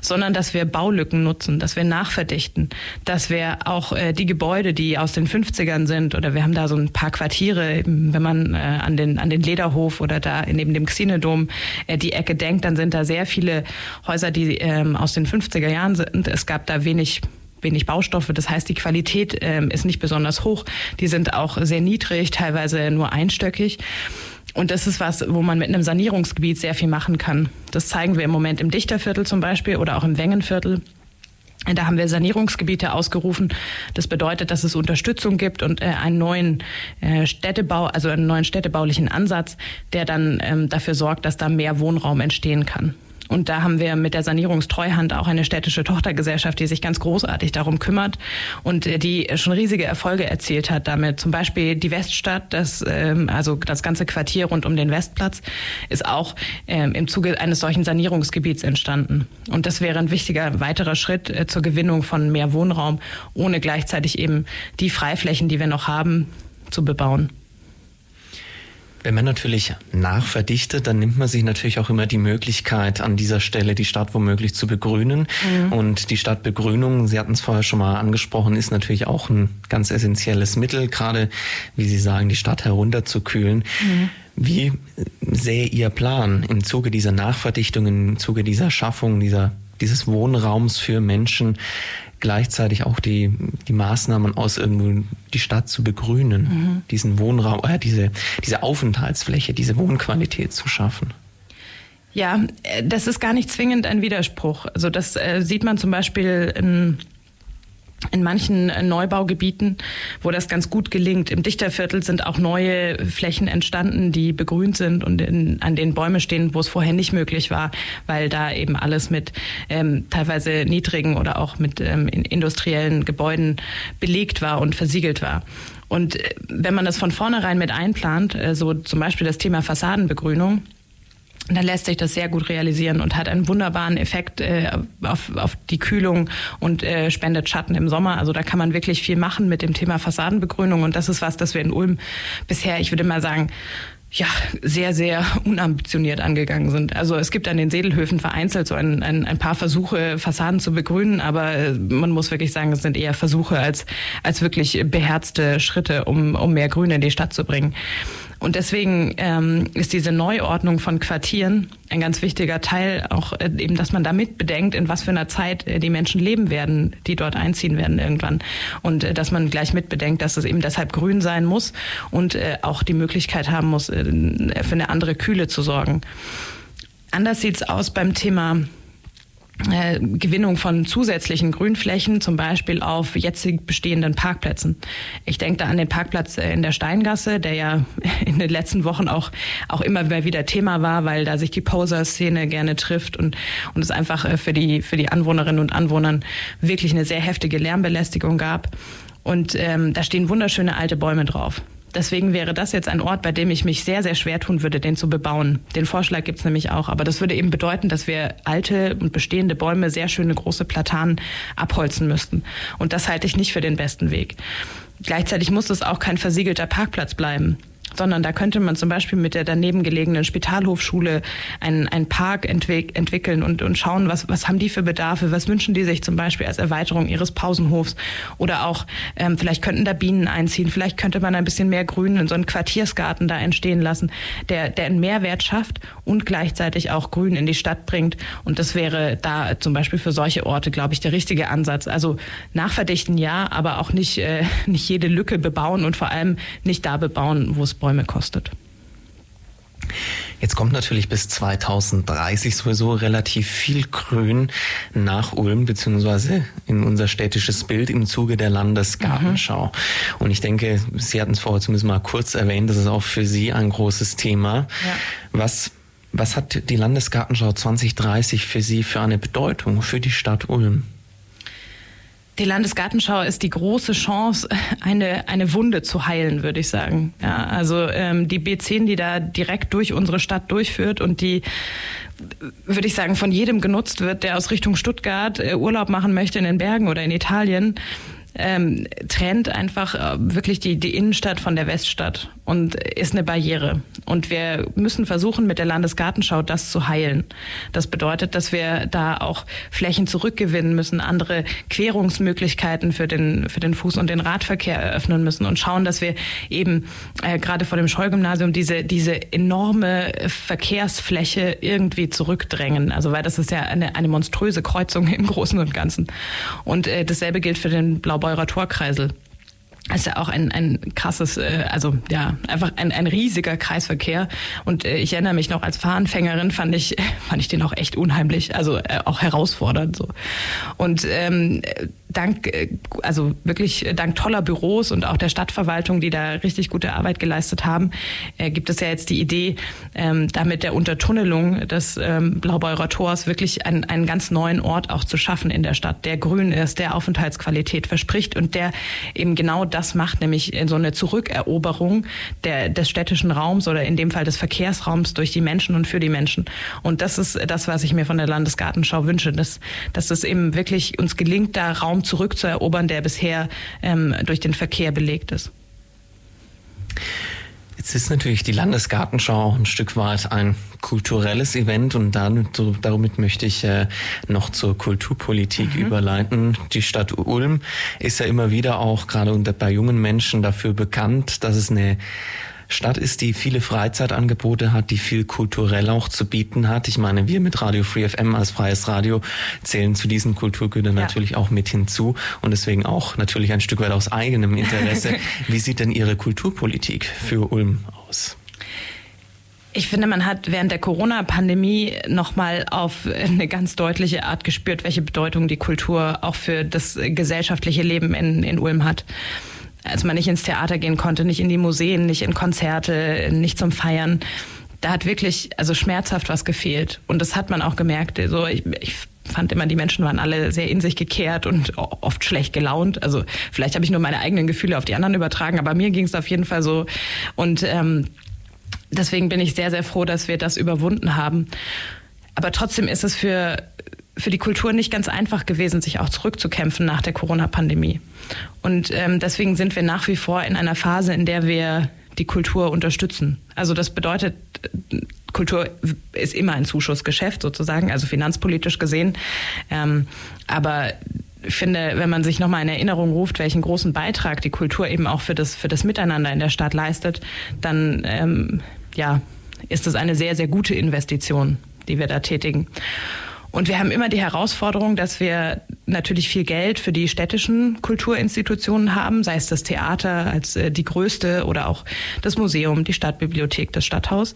S2: Sondern dass wir Baulücken nutzen, dass wir nachverdichten, dass wir auch äh, die Gebäude, die aus den 50ern sind, oder wir haben da so ein paar Quartiere, wenn man äh, an, den, an den Lederhof oder da neben dem Xinedom äh, die Ecke denkt, dann sind da sehr viele Häuser, die ähm, aus den 50er Jahren sind. Es gab da wenig wenig Baustoffe. Das heißt, die Qualität ähm, ist nicht besonders hoch. Die sind auch sehr niedrig, teilweise nur einstöckig. Und das ist was, wo man mit einem Sanierungsgebiet sehr viel machen kann. Das zeigen wir im Moment im Dichterviertel zum Beispiel oder auch im Wengenviertel. Da haben wir Sanierungsgebiete ausgerufen. Das bedeutet, dass es Unterstützung gibt und äh, einen neuen äh, Städtebau, also einen neuen städtebaulichen Ansatz, der dann ähm, dafür sorgt, dass da mehr Wohnraum entstehen kann. Und da haben wir mit der Sanierungstreuhand auch eine städtische Tochtergesellschaft, die sich ganz großartig darum kümmert und äh, die schon riesige Erfolge erzielt hat damit. Zum Beispiel die Weststadt, das, ähm, also das ganze Quartier rund um den Westplatz, ist auch ähm, im Zuge eines solchen Sanierungsgebiets entstanden. Und das wäre ein wichtiger weiterer Schritt äh, zur Gewinnung von mehr Wohnraum, ohne gleichzeitig eben die Freiflächen, die wir noch haben, zu bebauen.
S1: Wenn man natürlich nachverdichtet, dann nimmt man sich natürlich auch immer die Möglichkeit, an dieser Stelle die Stadt womöglich zu begrünen. Mhm. Und die Stadtbegrünung, Sie hatten es vorher schon mal angesprochen, ist natürlich auch ein ganz essentielles Mittel, gerade, wie Sie sagen, die Stadt herunterzukühlen. Mhm. Wie sähe Ihr Plan im Zuge dieser Nachverdichtung, im Zuge dieser Schaffung dieser, dieses Wohnraums für Menschen? gleichzeitig auch die, die Maßnahmen aus irgendwo die Stadt zu begrünen, mhm. diesen Wohnraum, äh, diese, diese Aufenthaltsfläche, diese Wohnqualität zu schaffen.
S2: Ja, äh, das ist gar nicht zwingend ein Widerspruch. Also das äh, sieht man zum Beispiel in in manchen äh, Neubaugebieten, wo das ganz gut gelingt. Im Dichterviertel sind auch neue Flächen entstanden, die begrünt sind und in, an denen Bäume stehen, wo es vorher nicht möglich war, weil da eben alles mit ähm, teilweise niedrigen oder auch mit ähm, industriellen Gebäuden belegt war und versiegelt war. Und äh, wenn man das von vornherein mit einplant, äh, so zum Beispiel das Thema Fassadenbegrünung, dann lässt sich das sehr gut realisieren und hat einen wunderbaren Effekt äh, auf, auf die Kühlung und äh, spendet Schatten im Sommer. Also da kann man wirklich viel machen mit dem Thema Fassadenbegrünung und das ist was, das wir in Ulm bisher, ich würde mal sagen, ja, sehr, sehr unambitioniert angegangen sind. Also es gibt an den Sedelhöfen vereinzelt so ein, ein, ein paar Versuche, Fassaden zu begrünen, aber äh, man muss wirklich sagen, es sind eher Versuche als, als wirklich beherzte Schritte, um, um mehr Grün in die Stadt zu bringen. Und deswegen ähm, ist diese Neuordnung von Quartieren ein ganz wichtiger Teil, auch äh, eben, dass man damit bedenkt, in was für einer Zeit äh, die Menschen leben werden, die dort einziehen werden irgendwann. Und äh, dass man gleich mitbedenkt, dass es eben deshalb grün sein muss und äh, auch die Möglichkeit haben muss, äh, für eine andere Kühle zu sorgen. Anders sieht's aus beim Thema äh, Gewinnung von zusätzlichen Grünflächen, zum Beispiel auf jetzig bestehenden Parkplätzen. Ich denke da an den Parkplatz äh, in der Steingasse, der ja in den letzten Wochen auch, auch immer wieder Thema war, weil da sich die Poser-Szene gerne trifft und, und es einfach äh, für die, für die Anwohnerinnen und Anwohner wirklich eine sehr heftige Lärmbelästigung gab. Und ähm, da stehen wunderschöne alte Bäume drauf. Deswegen wäre das jetzt ein Ort, bei dem ich mich sehr, sehr schwer tun würde, den zu bebauen. Den Vorschlag gibt's nämlich auch. Aber das würde eben bedeuten, dass wir alte und bestehende Bäume, sehr schöne große Platanen abholzen müssten. Und das halte ich nicht für den besten Weg. Gleichzeitig muss es auch kein versiegelter Parkplatz bleiben sondern da könnte man zum Beispiel mit der daneben gelegenen Spitalhofschule einen, einen Park entwick entwickeln und, und schauen, was, was haben die für Bedarfe, was wünschen die sich zum Beispiel als Erweiterung ihres Pausenhofs oder auch ähm, vielleicht könnten da Bienen einziehen, vielleicht könnte man ein bisschen mehr Grün in so einen Quartiersgarten da entstehen lassen, der, der einen Mehrwert schafft und gleichzeitig auch Grün in die Stadt bringt und das wäre da zum Beispiel für solche Orte, glaube ich, der richtige Ansatz. Also nachverdichten ja, aber auch nicht, äh, nicht jede Lücke bebauen und vor allem nicht da bebauen, wo es Bäume kostet.
S1: Jetzt kommt natürlich bis 2030 sowieso relativ viel Grün nach Ulm, beziehungsweise in unser städtisches Bild im Zuge der Landesgartenschau. Mhm. Und ich denke, Sie hatten es vorher zumindest mal kurz erwähnt, das ist auch für Sie ein großes Thema. Ja. Was, was hat die Landesgartenschau 2030 für Sie für eine Bedeutung für die Stadt Ulm?
S2: Die Landesgartenschau ist die große Chance, eine, eine Wunde zu heilen, würde ich sagen. Ja, also ähm, die B10, die da direkt durch unsere Stadt durchführt und die, würde ich sagen, von jedem genutzt wird, der aus Richtung Stuttgart äh, Urlaub machen möchte in den Bergen oder in Italien, ähm, trennt einfach äh, wirklich die, die Innenstadt von der Weststadt und ist eine Barriere. Und wir müssen versuchen, mit der Landesgartenschau das zu heilen. Das bedeutet, dass wir da auch Flächen zurückgewinnen müssen, andere Querungsmöglichkeiten für den, für den Fuß- und den Radverkehr eröffnen müssen und schauen, dass wir eben äh, gerade vor dem Schollgymnasium diese, diese enorme Verkehrsfläche irgendwie zurückdrängen. Also weil das ist ja eine, eine monströse Kreuzung im Großen und Ganzen. Und äh, dasselbe gilt für den Blau Blaubeurer Torkreisel. Das ist ja auch ein, ein krasses, äh, also ja, einfach ein, ein riesiger Kreisverkehr. Und äh, ich erinnere mich noch als Fahranfängerin fand ich, fand ich den auch echt unheimlich, also äh, auch herausfordernd so. Und ähm, dank, äh, also wirklich dank toller Büros und auch der Stadtverwaltung, die da richtig gute Arbeit geleistet haben, äh, gibt es ja jetzt die Idee, ähm, damit der Untertunnelung des ähm, Blaubeurer Tors wirklich einen, einen ganz neuen Ort auch zu schaffen in der Stadt, der grün ist, der Aufenthaltsqualität verspricht und der eben genau das macht, nämlich so eine Zurückeroberung der, des städtischen Raums oder in dem Fall des Verkehrsraums durch die Menschen und für die Menschen. Und das ist das, was ich mir von der Landesgartenschau wünsche, dass, dass es eben wirklich uns gelingt, da Raum zurückzuerobern, der bisher ähm, durch den Verkehr belegt ist.
S1: Jetzt ist natürlich die Landesgartenschau ein Stück weit ein kulturelles Event und damit, damit möchte ich äh, noch zur Kulturpolitik mhm. überleiten. Die Stadt Ulm ist ja immer wieder auch gerade unter bei jungen Menschen dafür bekannt, dass es eine Stadt ist, die viele Freizeitangebote hat, die viel kulturell auch zu bieten hat. Ich meine, wir mit Radio Free FM als freies Radio zählen zu diesen Kulturgütern ja. natürlich auch mit hinzu und deswegen auch natürlich ein Stück weit aus eigenem Interesse. Wie sieht denn Ihre Kulturpolitik für Ulm aus?
S2: Ich finde, man hat während der Corona-Pandemie nochmal auf eine ganz deutliche Art gespürt, welche Bedeutung die Kultur auch für das gesellschaftliche Leben in, in Ulm hat als man nicht ins Theater gehen konnte, nicht in die Museen, nicht in Konzerte, nicht zum Feiern. Da hat wirklich also schmerzhaft was gefehlt. Und das hat man auch gemerkt. So, ich, ich fand immer, die Menschen waren alle sehr in sich gekehrt und oft schlecht gelaunt. Also vielleicht habe ich nur meine eigenen Gefühle auf die anderen übertragen, aber mir ging es auf jeden Fall so. Und ähm, deswegen bin ich sehr, sehr froh, dass wir das überwunden haben. Aber trotzdem ist es für für die Kultur nicht ganz einfach gewesen, sich auch zurückzukämpfen nach der Corona-Pandemie. Und ähm, deswegen sind wir nach wie vor in einer Phase, in der wir die Kultur unterstützen. Also das bedeutet, Kultur ist immer ein Zuschussgeschäft sozusagen, also finanzpolitisch gesehen. Ähm, aber ich finde, wenn man sich nochmal in Erinnerung ruft, welchen großen Beitrag die Kultur eben auch für das, für das Miteinander in der Stadt leistet, dann ähm, ja, ist es eine sehr, sehr gute Investition, die wir da tätigen. Und wir haben immer die Herausforderung, dass wir natürlich viel Geld für die städtischen Kulturinstitutionen haben, sei es das Theater als äh, die größte oder auch das Museum, die Stadtbibliothek, das Stadthaus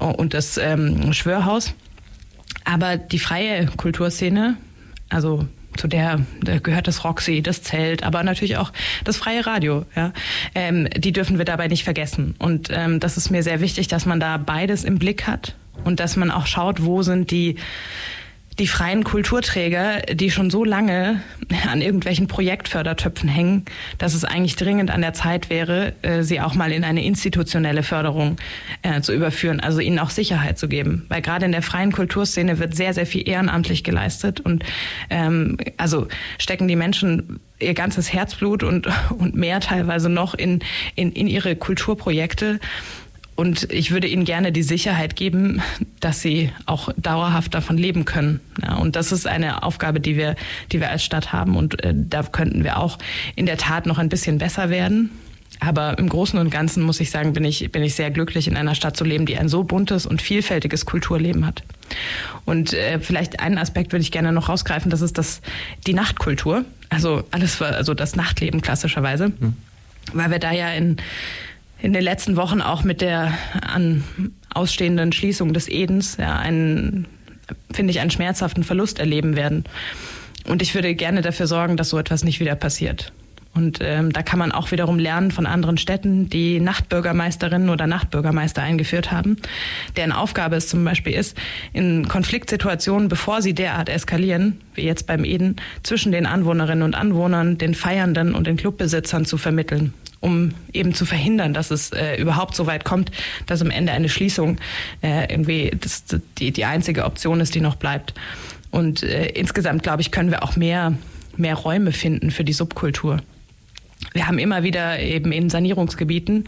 S2: und das ähm, Schwörhaus. Aber die freie Kulturszene, also zu der, da gehört das Roxy, das Zelt, aber natürlich auch das freie Radio. Ja, ähm, die dürfen wir dabei nicht vergessen. Und ähm, das ist mir sehr wichtig, dass man da beides im Blick hat und dass man auch schaut, wo sind die die freien Kulturträger, die schon so lange an irgendwelchen Projektfördertöpfen hängen, dass es eigentlich dringend an der Zeit wäre, äh, sie auch mal in eine institutionelle Förderung äh, zu überführen, also ihnen auch Sicherheit zu geben. Weil gerade in der freien Kulturszene wird sehr, sehr viel ehrenamtlich geleistet und ähm, also stecken die Menschen ihr ganzes Herzblut und, und mehr teilweise noch in, in, in ihre Kulturprojekte. Und ich würde ihnen gerne die Sicherheit geben, dass sie auch dauerhaft davon leben können. Ja, und das ist eine Aufgabe, die wir, die wir als Stadt haben. Und äh, da könnten wir auch in der Tat noch ein bisschen besser werden. Aber im Großen und Ganzen muss ich sagen, bin ich, bin ich sehr glücklich, in einer Stadt zu leben, die ein so buntes und vielfältiges Kulturleben hat. Und äh, vielleicht einen Aspekt würde ich gerne noch rausgreifen, das ist das, die Nachtkultur. Also alles, also das Nachtleben klassischerweise. Hm. Weil wir da ja in, in den letzten Wochen auch mit der an ausstehenden Schließung des Edens ja, einen, finde ich, einen schmerzhaften Verlust erleben werden. Und ich würde gerne dafür sorgen, dass so etwas nicht wieder passiert. Und ähm, da kann man auch wiederum lernen von anderen Städten, die Nachtbürgermeisterinnen oder Nachtbürgermeister eingeführt haben, deren Aufgabe es zum Beispiel ist, in Konfliktsituationen, bevor sie derart eskalieren, wie jetzt beim Eden, zwischen den Anwohnerinnen und Anwohnern, den Feiernden und den Clubbesitzern zu vermitteln um eben zu verhindern, dass es äh, überhaupt so weit kommt, dass am Ende eine Schließung äh, irgendwie das, die, die einzige Option ist, die noch bleibt. Und äh, insgesamt, glaube ich, können wir auch mehr, mehr Räume finden für die Subkultur. Wir haben immer wieder eben in Sanierungsgebieten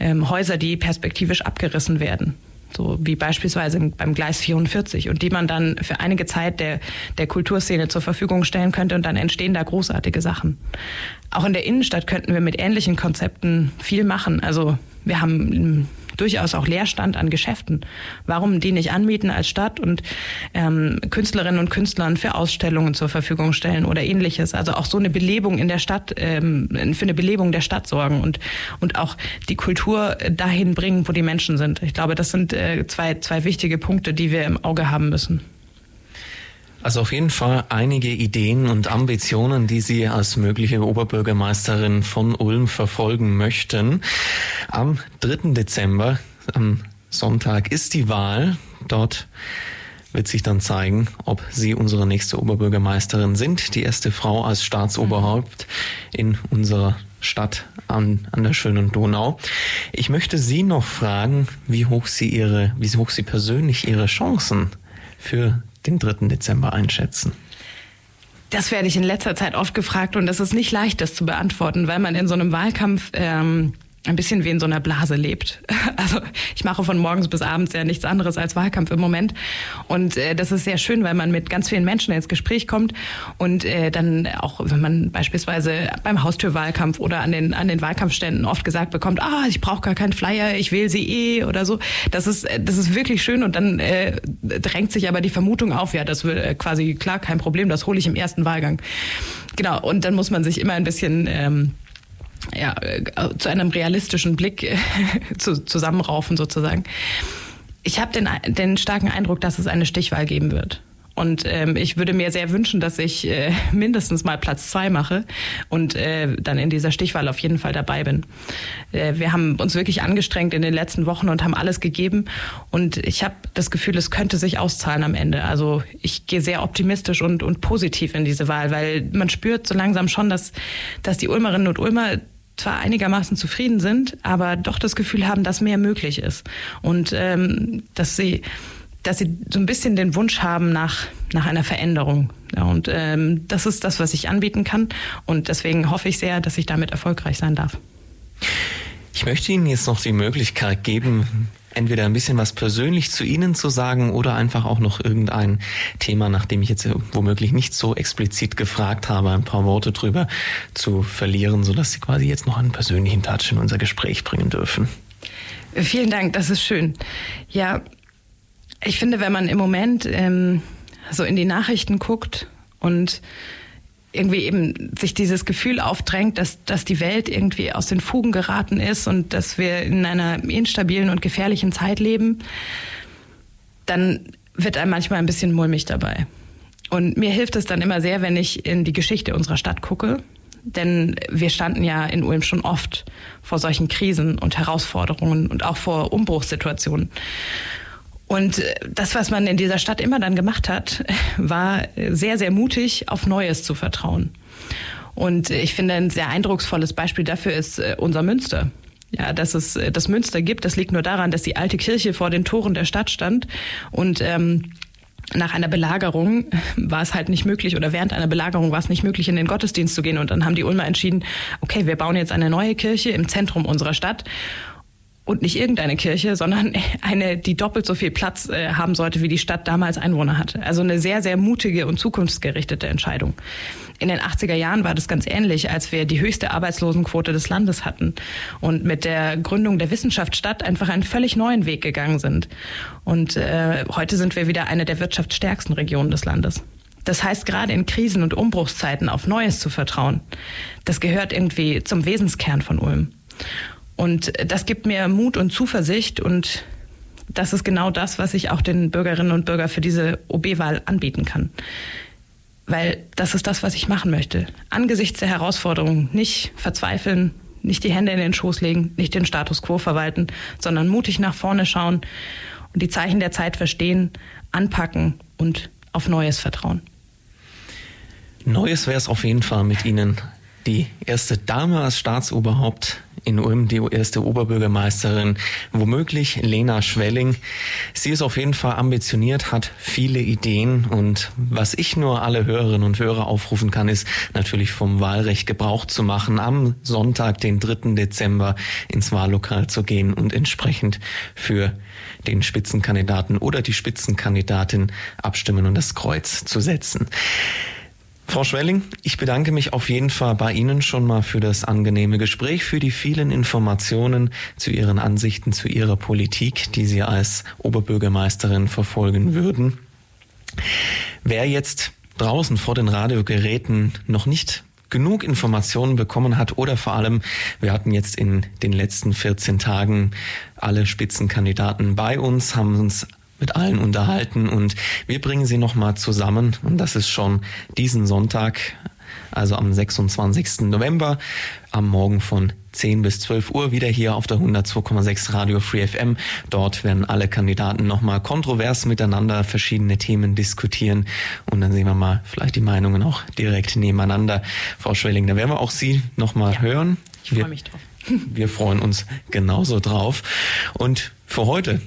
S2: ähm, Häuser, die perspektivisch abgerissen werden so wie beispielsweise beim Gleis 44 und die man dann für einige Zeit der, der Kulturszene zur Verfügung stellen könnte und dann entstehen da großartige Sachen. Auch in der Innenstadt könnten wir mit ähnlichen Konzepten viel machen. Also wir haben durchaus auch Leerstand an Geschäften. Warum die nicht anmieten als Stadt und ähm, Künstlerinnen und Künstlern für Ausstellungen zur Verfügung stellen oder ähnliches? Also auch so eine Belebung in der Stadt, ähm, für eine Belebung der Stadt sorgen und, und auch die Kultur dahin bringen, wo die Menschen sind. Ich glaube, das sind äh, zwei, zwei wichtige Punkte, die wir im Auge haben müssen.
S1: Also auf jeden Fall einige Ideen und Ambitionen, die Sie als mögliche Oberbürgermeisterin von Ulm verfolgen möchten. Am 3. Dezember, am Sonntag, ist die Wahl. Dort wird sich dann zeigen, ob Sie unsere nächste Oberbürgermeisterin sind, die erste Frau als Staatsoberhaupt in unserer Stadt an, an der schönen Donau. Ich möchte Sie noch fragen, wie hoch Sie Ihre, wie hoch Sie persönlich Ihre Chancen für den 3. Dezember einschätzen?
S2: Das werde ich in letzter Zeit oft gefragt und das ist nicht leicht, das zu beantworten, weil man in so einem Wahlkampf ähm, ein bisschen wie in so einer Blase lebt. Also ich mache von morgens bis abends ja nichts anderes als Wahlkampf im Moment. Und äh, das ist sehr schön, weil man mit ganz vielen Menschen ins Gespräch kommt und äh, dann auch, wenn man beispielsweise beim Haustürwahlkampf oder an den, an den Wahlkampfständen oft gesagt bekommt, ah, ich brauche gar keinen Flyer, ich wähle sie eh oder so. Das ist, äh, das ist wirklich schön und dann äh, drängt sich aber die Vermutung auf, ja, das wird äh, quasi klar, kein Problem, das hole ich im ersten Wahlgang. Genau, und dann muss man sich immer ein bisschen... Ähm, ja, äh, zu einem realistischen Blick äh, zu, zusammenraufen sozusagen. Ich habe den, den starken Eindruck, dass es eine Stichwahl geben wird. Und ähm, ich würde mir sehr wünschen, dass ich äh, mindestens mal Platz zwei mache und äh, dann in dieser Stichwahl auf jeden Fall dabei bin. Äh, wir haben uns wirklich angestrengt in den letzten Wochen und haben alles gegeben. Und ich habe das Gefühl, es könnte sich auszahlen am Ende. Also ich gehe sehr optimistisch und, und positiv in diese Wahl, weil man spürt so langsam schon, dass, dass die Ulmerinnen und Ulmer zwar einigermaßen zufrieden sind, aber doch das Gefühl haben, dass mehr möglich ist und ähm, dass sie dass sie so ein bisschen den Wunsch haben nach nach einer Veränderung. Ja, und ähm, das ist das, was ich anbieten kann und deswegen hoffe ich sehr, dass ich damit erfolgreich sein darf.
S1: Ich möchte Ihnen jetzt noch die Möglichkeit geben, entweder ein bisschen was persönlich zu Ihnen zu sagen oder einfach auch noch irgendein Thema, nachdem ich jetzt womöglich nicht so explizit gefragt habe, ein paar Worte drüber zu verlieren, sodass Sie quasi jetzt noch einen persönlichen Touch in unser Gespräch bringen dürfen.
S2: Vielen Dank, das ist schön. Ja, ich finde, wenn man im Moment ähm, so in die Nachrichten guckt und irgendwie eben sich dieses Gefühl aufdrängt, dass, dass die Welt irgendwie aus den Fugen geraten ist und dass wir in einer instabilen und gefährlichen Zeit leben, dann wird einem manchmal ein bisschen mulmig dabei. Und mir hilft es dann immer sehr, wenn ich in die Geschichte unserer Stadt gucke. Denn wir standen ja in Ulm schon oft vor solchen Krisen und Herausforderungen und auch vor Umbruchssituationen. Und äh, das, was man in dieser Stadt immer dann gemacht hat, war sehr, sehr mutig, auf Neues zu vertrauen. Und ich finde, ein sehr eindrucksvolles Beispiel dafür ist äh, unser Münster. Ja, dass es äh, das Münster gibt, das liegt nur daran, dass die alte Kirche vor den Toren der Stadt stand und ähm, nach einer Belagerung war es halt nicht möglich oder während einer Belagerung war es nicht möglich, in den Gottesdienst zu gehen. Und dann haben die Ulmer entschieden, okay, wir bauen jetzt eine neue Kirche im Zentrum unserer Stadt und nicht irgendeine Kirche, sondern eine, die doppelt so viel Platz äh, haben sollte, wie die Stadt damals Einwohner hatte. Also eine sehr, sehr mutige und zukunftsgerichtete Entscheidung. In den 80er Jahren war das ganz ähnlich, als wir die höchste Arbeitslosenquote des Landes hatten und mit der Gründung der Wissenschaftsstadt einfach einen völlig neuen Weg gegangen sind. Und äh, heute sind wir wieder eine der wirtschaftsstärksten Regionen des Landes. Das heißt, gerade in Krisen und Umbruchszeiten auf Neues zu vertrauen, das gehört irgendwie zum Wesenskern von Ulm. Und das gibt mir Mut und Zuversicht und das ist genau das, was ich auch den Bürgerinnen und Bürgern für diese OB-Wahl anbieten kann. Weil das ist das, was ich machen möchte. Angesichts der Herausforderungen nicht verzweifeln, nicht die Hände in den Schoß legen, nicht den Status quo verwalten, sondern mutig nach vorne schauen und die Zeichen der Zeit verstehen, anpacken und auf Neues vertrauen.
S1: Neues wäre es auf jeden Fall mit Ihnen. Die erste Dame als Staatsoberhaupt in Ulm die erste Oberbürgermeisterin, womöglich Lena Schwelling. Sie ist auf jeden Fall ambitioniert, hat viele Ideen und was ich nur alle Hörerinnen und Hörer aufrufen kann, ist natürlich vom Wahlrecht Gebrauch zu machen, am Sonntag, den 3. Dezember ins Wahllokal zu gehen und entsprechend für den Spitzenkandidaten oder die Spitzenkandidatin abstimmen und das Kreuz zu setzen. Frau Schwelling, ich bedanke mich auf jeden Fall bei Ihnen schon mal für das angenehme Gespräch, für die vielen Informationen zu Ihren Ansichten, zu Ihrer Politik, die Sie als Oberbürgermeisterin verfolgen würden. Wer jetzt draußen vor den Radiogeräten noch nicht genug Informationen bekommen hat oder vor allem, wir hatten jetzt in den letzten 14 Tagen alle Spitzenkandidaten bei uns, haben uns mit allen unterhalten und wir bringen sie nochmal zusammen und das ist schon diesen Sonntag, also am 26. November, am Morgen von 10 bis 12 Uhr wieder hier auf der 102,6 Radio Free FM. Dort werden alle Kandidaten nochmal kontrovers miteinander verschiedene Themen diskutieren und dann sehen wir mal vielleicht die Meinungen auch direkt nebeneinander. Frau Schwelling, da werden wir auch Sie nochmal ja, hören.
S2: Ich freue mich drauf.
S1: Wir freuen uns genauso drauf. Und für heute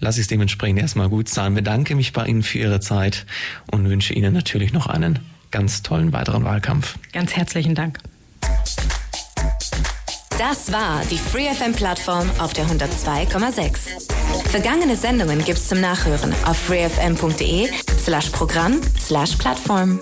S1: lasse ich es dementsprechend erstmal gut sein. Bedanke mich bei Ihnen für Ihre Zeit und wünsche Ihnen natürlich noch einen ganz tollen weiteren Wahlkampf.
S2: Ganz herzlichen Dank.
S3: Das war die FreeFM-Plattform auf der 102,6. Vergangene Sendungen gibt's zum Nachhören auf freefm.de slash Programm slash Plattform.